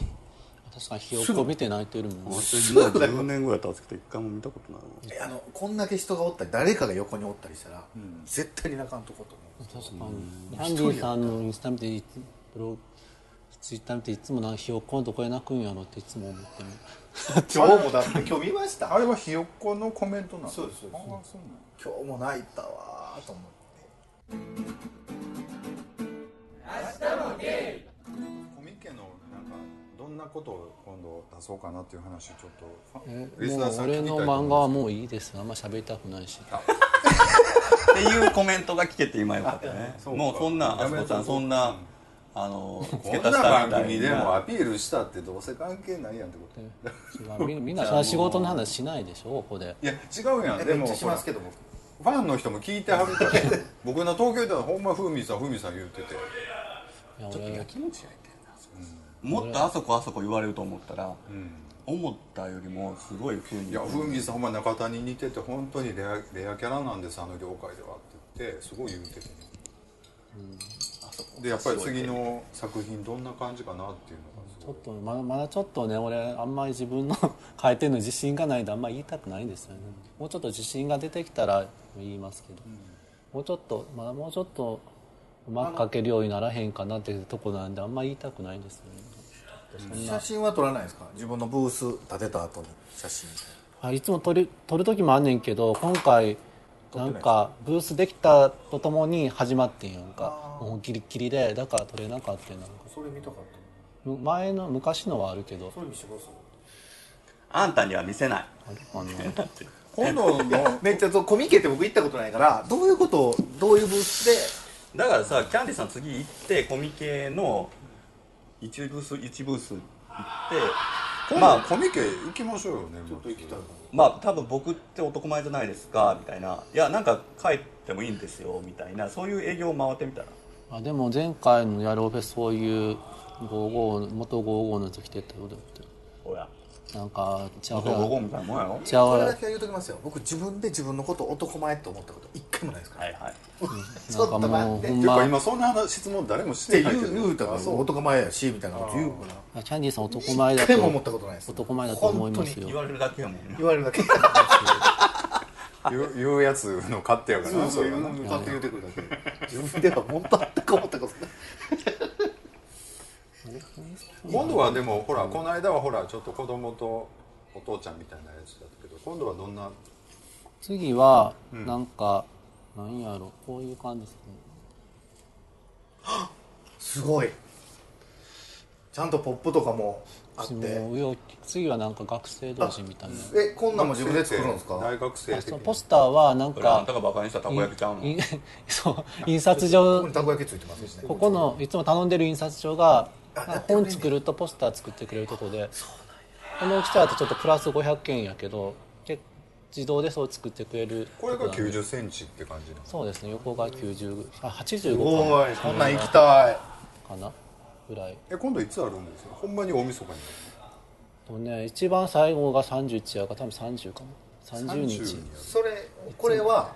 確かにひよっこ見て泣いてるもんね。私もう10年ぐらい経つけど一回も見たことないえあのこんだけ人がおったり誰かが横におったりしたら、絶対に泣かんとこと思う。確かに。キャンディーさんのインスタ見ていつブログツイッター見ていつもなんかひよっこのどこで泣くんやろっていつも思ってる。今日もだって今日見ましたあれはひよっこのコメントなんそうですそうです今日も泣いたわーと思って。コミケのなんかどんなことを今度出そうかなっていう話ちょっとえリスナーさんもう俺の漫画はもういいです。あんま喋りたくないし。<laughs> っていうコメントが聞けて今よかったね。もうそんなあやめとこうそこさんそんなあのこんな番組でもなアピールしたってどうせ関係ないやんってこと。違うみ <laughs> みんなそれは仕事の話しないでしょここで。いや違うやん。でもちゃしますけど僕ファンの人も聞いてはるから僕の東京ではほんまふみさんふみさん言ってて。いや俺気持ちやいて。んなもっとあそこあそこ言われると思ったらうん。思ったよりもすごいふうにいやふみさんほんま中田に似てて本当にレアレアキャラなんですあの業界ではって言ってすごい言ってて、あそこでやっぱり次の作品どんな感じかなっていうのがすちょっとまだまだちょっとね俺あんまり自分の書いてるの自信がないんであんまり言いたくないんですよね。もうちょっと自信が出てきたら言いますけど、もうちょっとまだもうちょっとうまく書けるようにならへん。かなっていうとこなんであんまり言いたくないんですよね写真は撮らないですか？自分のブース立てた後に写真あいつも撮る撮る時もあんねんけど今回なんかブースできたとともに始まってんやんか。もうギリッギリでだから撮れなかったんな。んかそれ見たかったむ前の昔のはあるけど。それ見せてくださいあんたには見せない。ある <laughs> のめっちゃそうコミケって僕行ったことないからどういうことをどういうブースでだからさキャンディーさん次行ってコミケの1ブース1ブース行ってまあコミケ行きましょうよねちょっと行きたいまあ多分僕って男前じゃないですかみたいな。いやなんか帰ってもいいんですよみたいな。そういう営業を回ってみたら。あでも前回のやろうフェスそういう55元55の時来てたよだって。ほらなんかちゃう元午後みたいなもんやろ？ちゃうそれだけは言うときますよ。僕自分で自分のことを男前って思ったこと一回もないですから。はいはい。ちょっと待って。今そんな話質問誰もしっててないけど。言うたらあそう男前やしみたいなこと言うからキャンディーさん男前だ一回も思ったとことないです。男前だと思いますよ。言われるだけやもんね言われるだけ言う言うやつの勝手やからなそれはな。勝手に言ってくるだけ。自分では本当あったか思ったことない今度はでもほらこの間はほらちょっと子供とお父ちゃんみたいなやつだったけど今度はどんな？次はなんか、なんやろ？こういう感じですね。<gasps> すごい。ちゃんとポップとかもあって。次はなんか学生同士みたいな。えこんなんも自分で作るんですか？大学生的そのポスターはなんかたがバカにしたたこ焼きちゃうの？い <laughs> そう印刷こ所こにたこ焼きついてますしね。ここのいつも頼んでる印刷所が本作るとポスター作ってくれるとこで。この大きさだとちょっとプラス500円やけどけ自動でそう作ってくれる。これがとこなんで9 0ンチって感じそうですね。横が90あす85ごいかこんなん行きたい。なかな？ぐらい。え今度いつあるんですか？ほんまに大晦日に。とね一番最後が31やから多分30かな。30日。30それこれは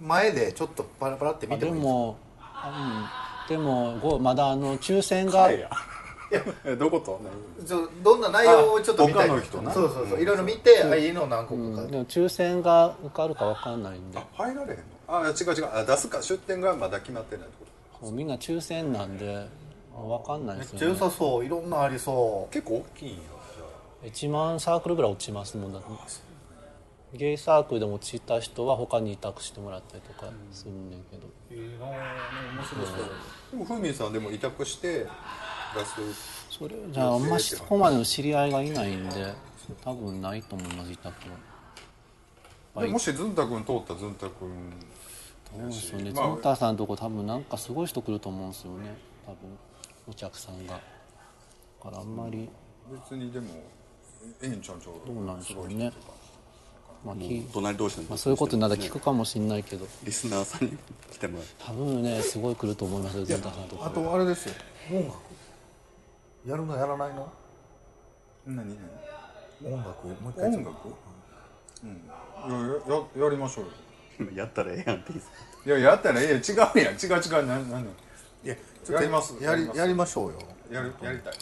前でちょっとパラパラって見てもいいですか？も、うん、でもごまだあの抽選がえどこと？ちょどんな内容をちょっと見たい。の人な？そうそうそう。いろいろ見てあいいの何個かうん、でも抽選が受かるか分かんないんで。あ入られへんの？あ違う違う。あ出すか出店がまだ決まってないってこと？もうみんな抽選なんで分かんないめっですよ、ね、ちゃ良さそう。いろんなありそう。結構大きいんやじ1万サークルぐらい落ちますもんだって。ゲイサークルでも落ちた人は他に委託してもらったりとかするんだけど、いいな面白そうふみさんでも委託して出す。それじゃああんましそこまでの知り合いがいないんで多分ないと思います委託は。でもしずんたくん通ったずんたくんそうですよね、まあゾンタさんのとこ多分なんかすごい人来ると思うんですよね。多分お客さんが。だからあんまり。別にでもええんちゃんちゃう。どうなんでしょうね、まあき隣同士のまあ、そういうことになら聞くかもしれないけど。リスナーさんに。来てもらう多分ねすごい来ると思いますよゾンタさんのとこあとあれですよ。音楽。やるのやらないの？何何？音楽もう一回音楽うん。やややりましょうよ。やったらええやんって言いいややったらええ違うやん。違う違う。何何？いややります。やります。やりましょうよ。やるやりたい。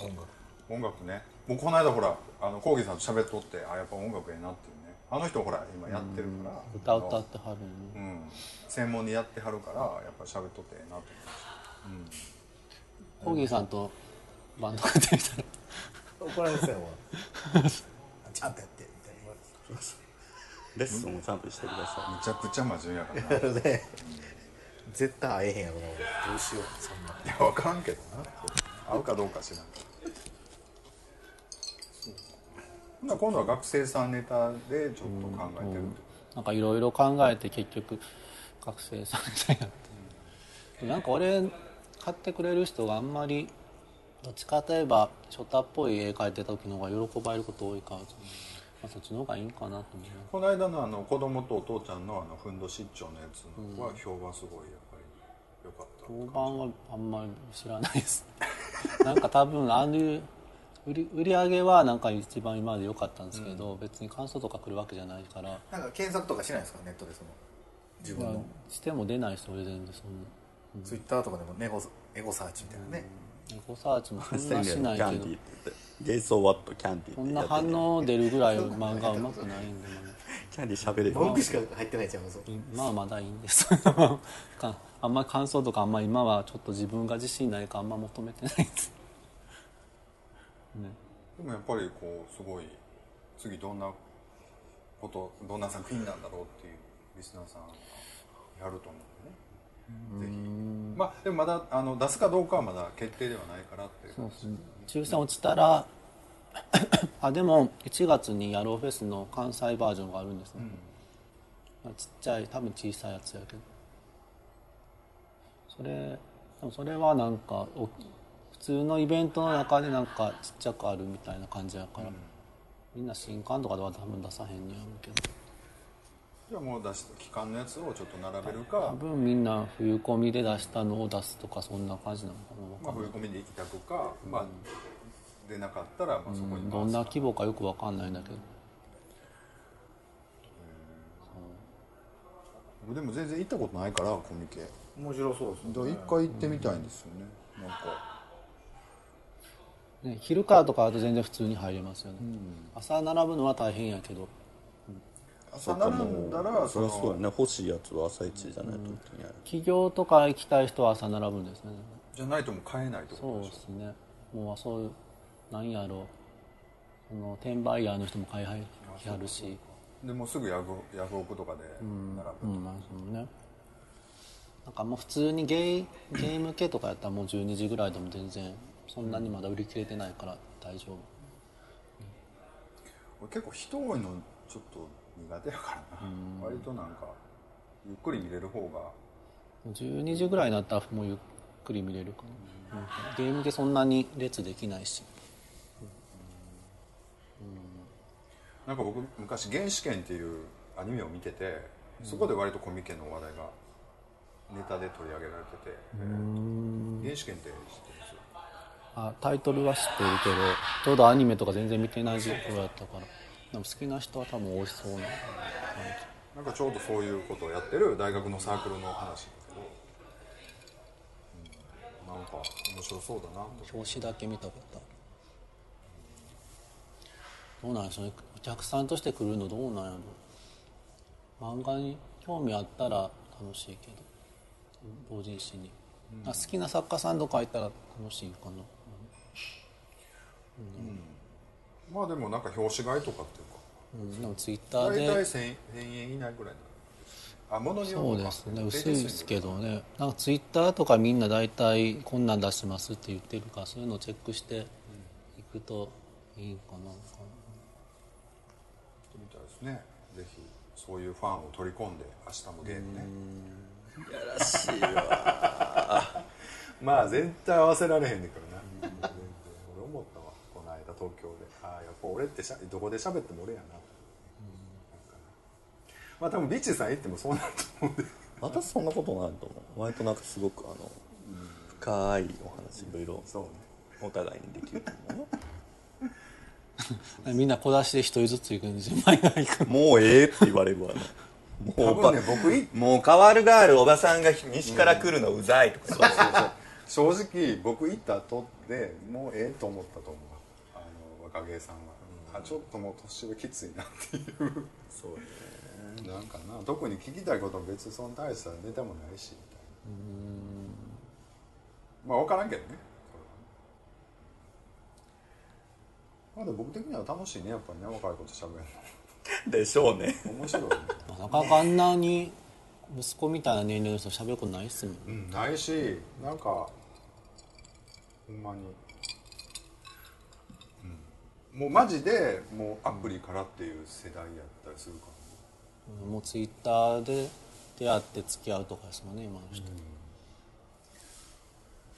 音楽。音楽ね。もうこの間ほらあのコーギーさんと喋っとってあやっぱ音楽ええなっていう。ねあの人ほら今やってるから。歌歌ってはるうのん。専門にやってはるからやっぱ喋っとってええなとコーギーさんとバンド組んでみたら。怒られてたよちゃんとやってみたいな。言わレッスンをちゃんとしてくださむちゃくちゃ真面目やからな。<laughs> ね。絶対会えへんやろな俺。どうしようそんな。いや分からんけどな。合うかどうか知らんけどほんなら今度は学生さんネタでちょっと考えてるってなんかいろいろ考えて結局学生さんみたいになって。なんか俺買ってくれる人があんまりどっちかといえばショタっぽい絵描いてた時の方が喜ばれること多いから、まあ、そっちの方がいいんかなと思いますこの間のあの子供とお父ちゃんのあのふんどしっちょのやつは評判すごいやっぱり良かった。評判はあんまり知らないです。なんか多分ああいう売り売り上げはなんか一番今まで良かったんですけど、別に感想とか来るわけじゃないから、なんか検索とかしないですか？ネットでその自分まあのしても出ない人俺全然そんな。ツイッターとかでもネゴエゴサーチみたいなね。エゴサーチもそいんなしないけど。キャンディーって言ってゲイソーワットキャンディーそんな反応出るぐらい漫画うまくないんで、まキャンディー喋れる。文句しか入ってないじゃんまあまだいいんです。<laughs> かあんまり感想とかあんまり今はちょっと自分が自信ないからあんま求めてないですね。でもやっぱりこうすごい次どんなことどんな作品なんだろうっていうリスナーさんやると思うんでね。ぜひ。まあでもまだあの出すかどうかはまだ決定ではないからっていう。そうですね抽選落ちたらあでも1月にヤローフェスの関西バージョンがあるんですね、まあちっちゃい多分小さいやつやけど。それそれはなんか通のイベントの中でなんかちっちゃくあるみたいな感じやから、みんな新刊とかでは多分出さへんにやるけどじゃあもう出した期間のやつをちょっと並べる多か、分みんな冬込みで出したのを出すとかそんな感じなのかな。まあ、冬込みでいただくか、まあ出なかったらまあそこにどんな規模かよくわかんないんだけど。でも全然行ったことないからコミケ。面白そうですだから一回行ってみたいんですよね、なんかね、昼からとかだと全然普通に入れますよね、朝並ぶのは大変やけど。朝並んだらそりゃそうやね。欲しいやつは朝一じゃないと本当にある企業とか行きたい人は朝並ぶんですね。じゃないともう買えないってこそうとでしょ。ですね。もうそういうなんやろ。うその転売ヤーの人も買いはるし。でもうすぐヤフヤフオクとかで並ぶ、うん。まあそのね。なんかもう普通にゲイゲーム系とかやったらもう12時ぐらいでも全然そんなにまだ売り切れてないから大丈夫。俺結構人多いのちょっと苦手やからな、割となんかゆっくり見れる方が。12時ぐらいになったらもうゆっくり見れるかな、うん。ゲームでそんなに列できないし。なんか僕昔「原始圏」っていうアニメを見ててそこで割とコミケの話題がネタで取り上げられてて「原始圏」って知ってますあタイトルは知ってるけどちょうどアニメとか全然見てない時期やったからでも好きな人は多分多いそうななんかちょうどそういうことをやってる大学のサークルの話。なんですけど、うん、なんか面白そうだな。と表紙だけ見たことどうなんでしょうね。お客さんとして来るのどうなんやろ漫画に興味あったら楽しいけど同人誌に、あ好きな作家さんとかいたら楽しいかなまあでもなんか表紙買いとかっていうか。うん、でもツイッター大体で1000円以内ぐらいなあ物によるそうですね。薄いですけどね。なんかツイッターとかみんな大体こんなん出しますって言ってるからそういうのをチェックしていくといいかな。みたいですね。ぜひそういうファンを取り込んで明日もゲームね。やらしいわ。<laughs> まあ絶対合わせられへんねんけどな全然俺思ったわこの間東京で。ああやっぱ俺ってしゃどこで喋っても俺やな。なん。かまあ多分リッチーさん行ってもそうなると思うんで。私そんなことないと思う。割となんかすごくあの深いお話いろいろそうね。お互いにできると思うよ。<laughs> みんな小出しで一人ずつ行くんですよ前が行くもうええって言われるわねもう多分ね僕いもう変わるガールおばさんが西から来るのうざいとかそうそうそう。正直僕行った後でもうええと思ったと思うあの若芸さん。は、あちょっともう年はきついなっていう。そうね。なんかな特に聞きたいことも別にその大したネタもないしみたいな。まあ分からんけどねまあでも僕的には楽しいねやっぱりね若い子と喋るでしょうね。の面白いね。なかなかあんなに息子みたいな年齢の人喋ることないっすもんうんないしなんかほんまに、うん、もうマジでもうアプリからっていう世代やったりするから、もうツイッターで出会って付き合うとかですもんね今の人、や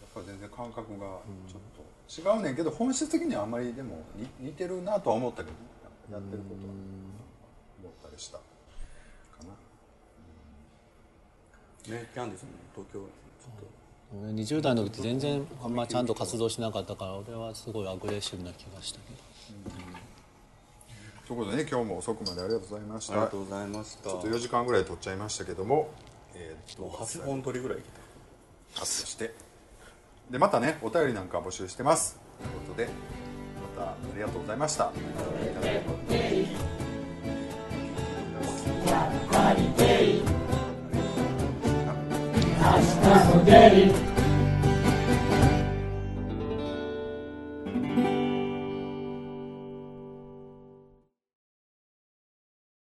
っぱ全然感覚がちょっと違うねんけど本質的にはあんまりでも似似てるなとは思ったけどねやってることは思ったりしたかな。ねキャンディーさんも東京ちょっと。俺20代の時って全然あんまちゃんと活動しなかったから俺はすごいアグレッシブな気がしたけどということでね今日も遅くまでありがとうございました。ありがとうございました。ちょっと4時間ぐらい撮っちゃいましたけどもえー、もう8本取りぐらいいけたカットして。でまたねお便りなんか募集してます。ということでまたありがとうございました。明日も出る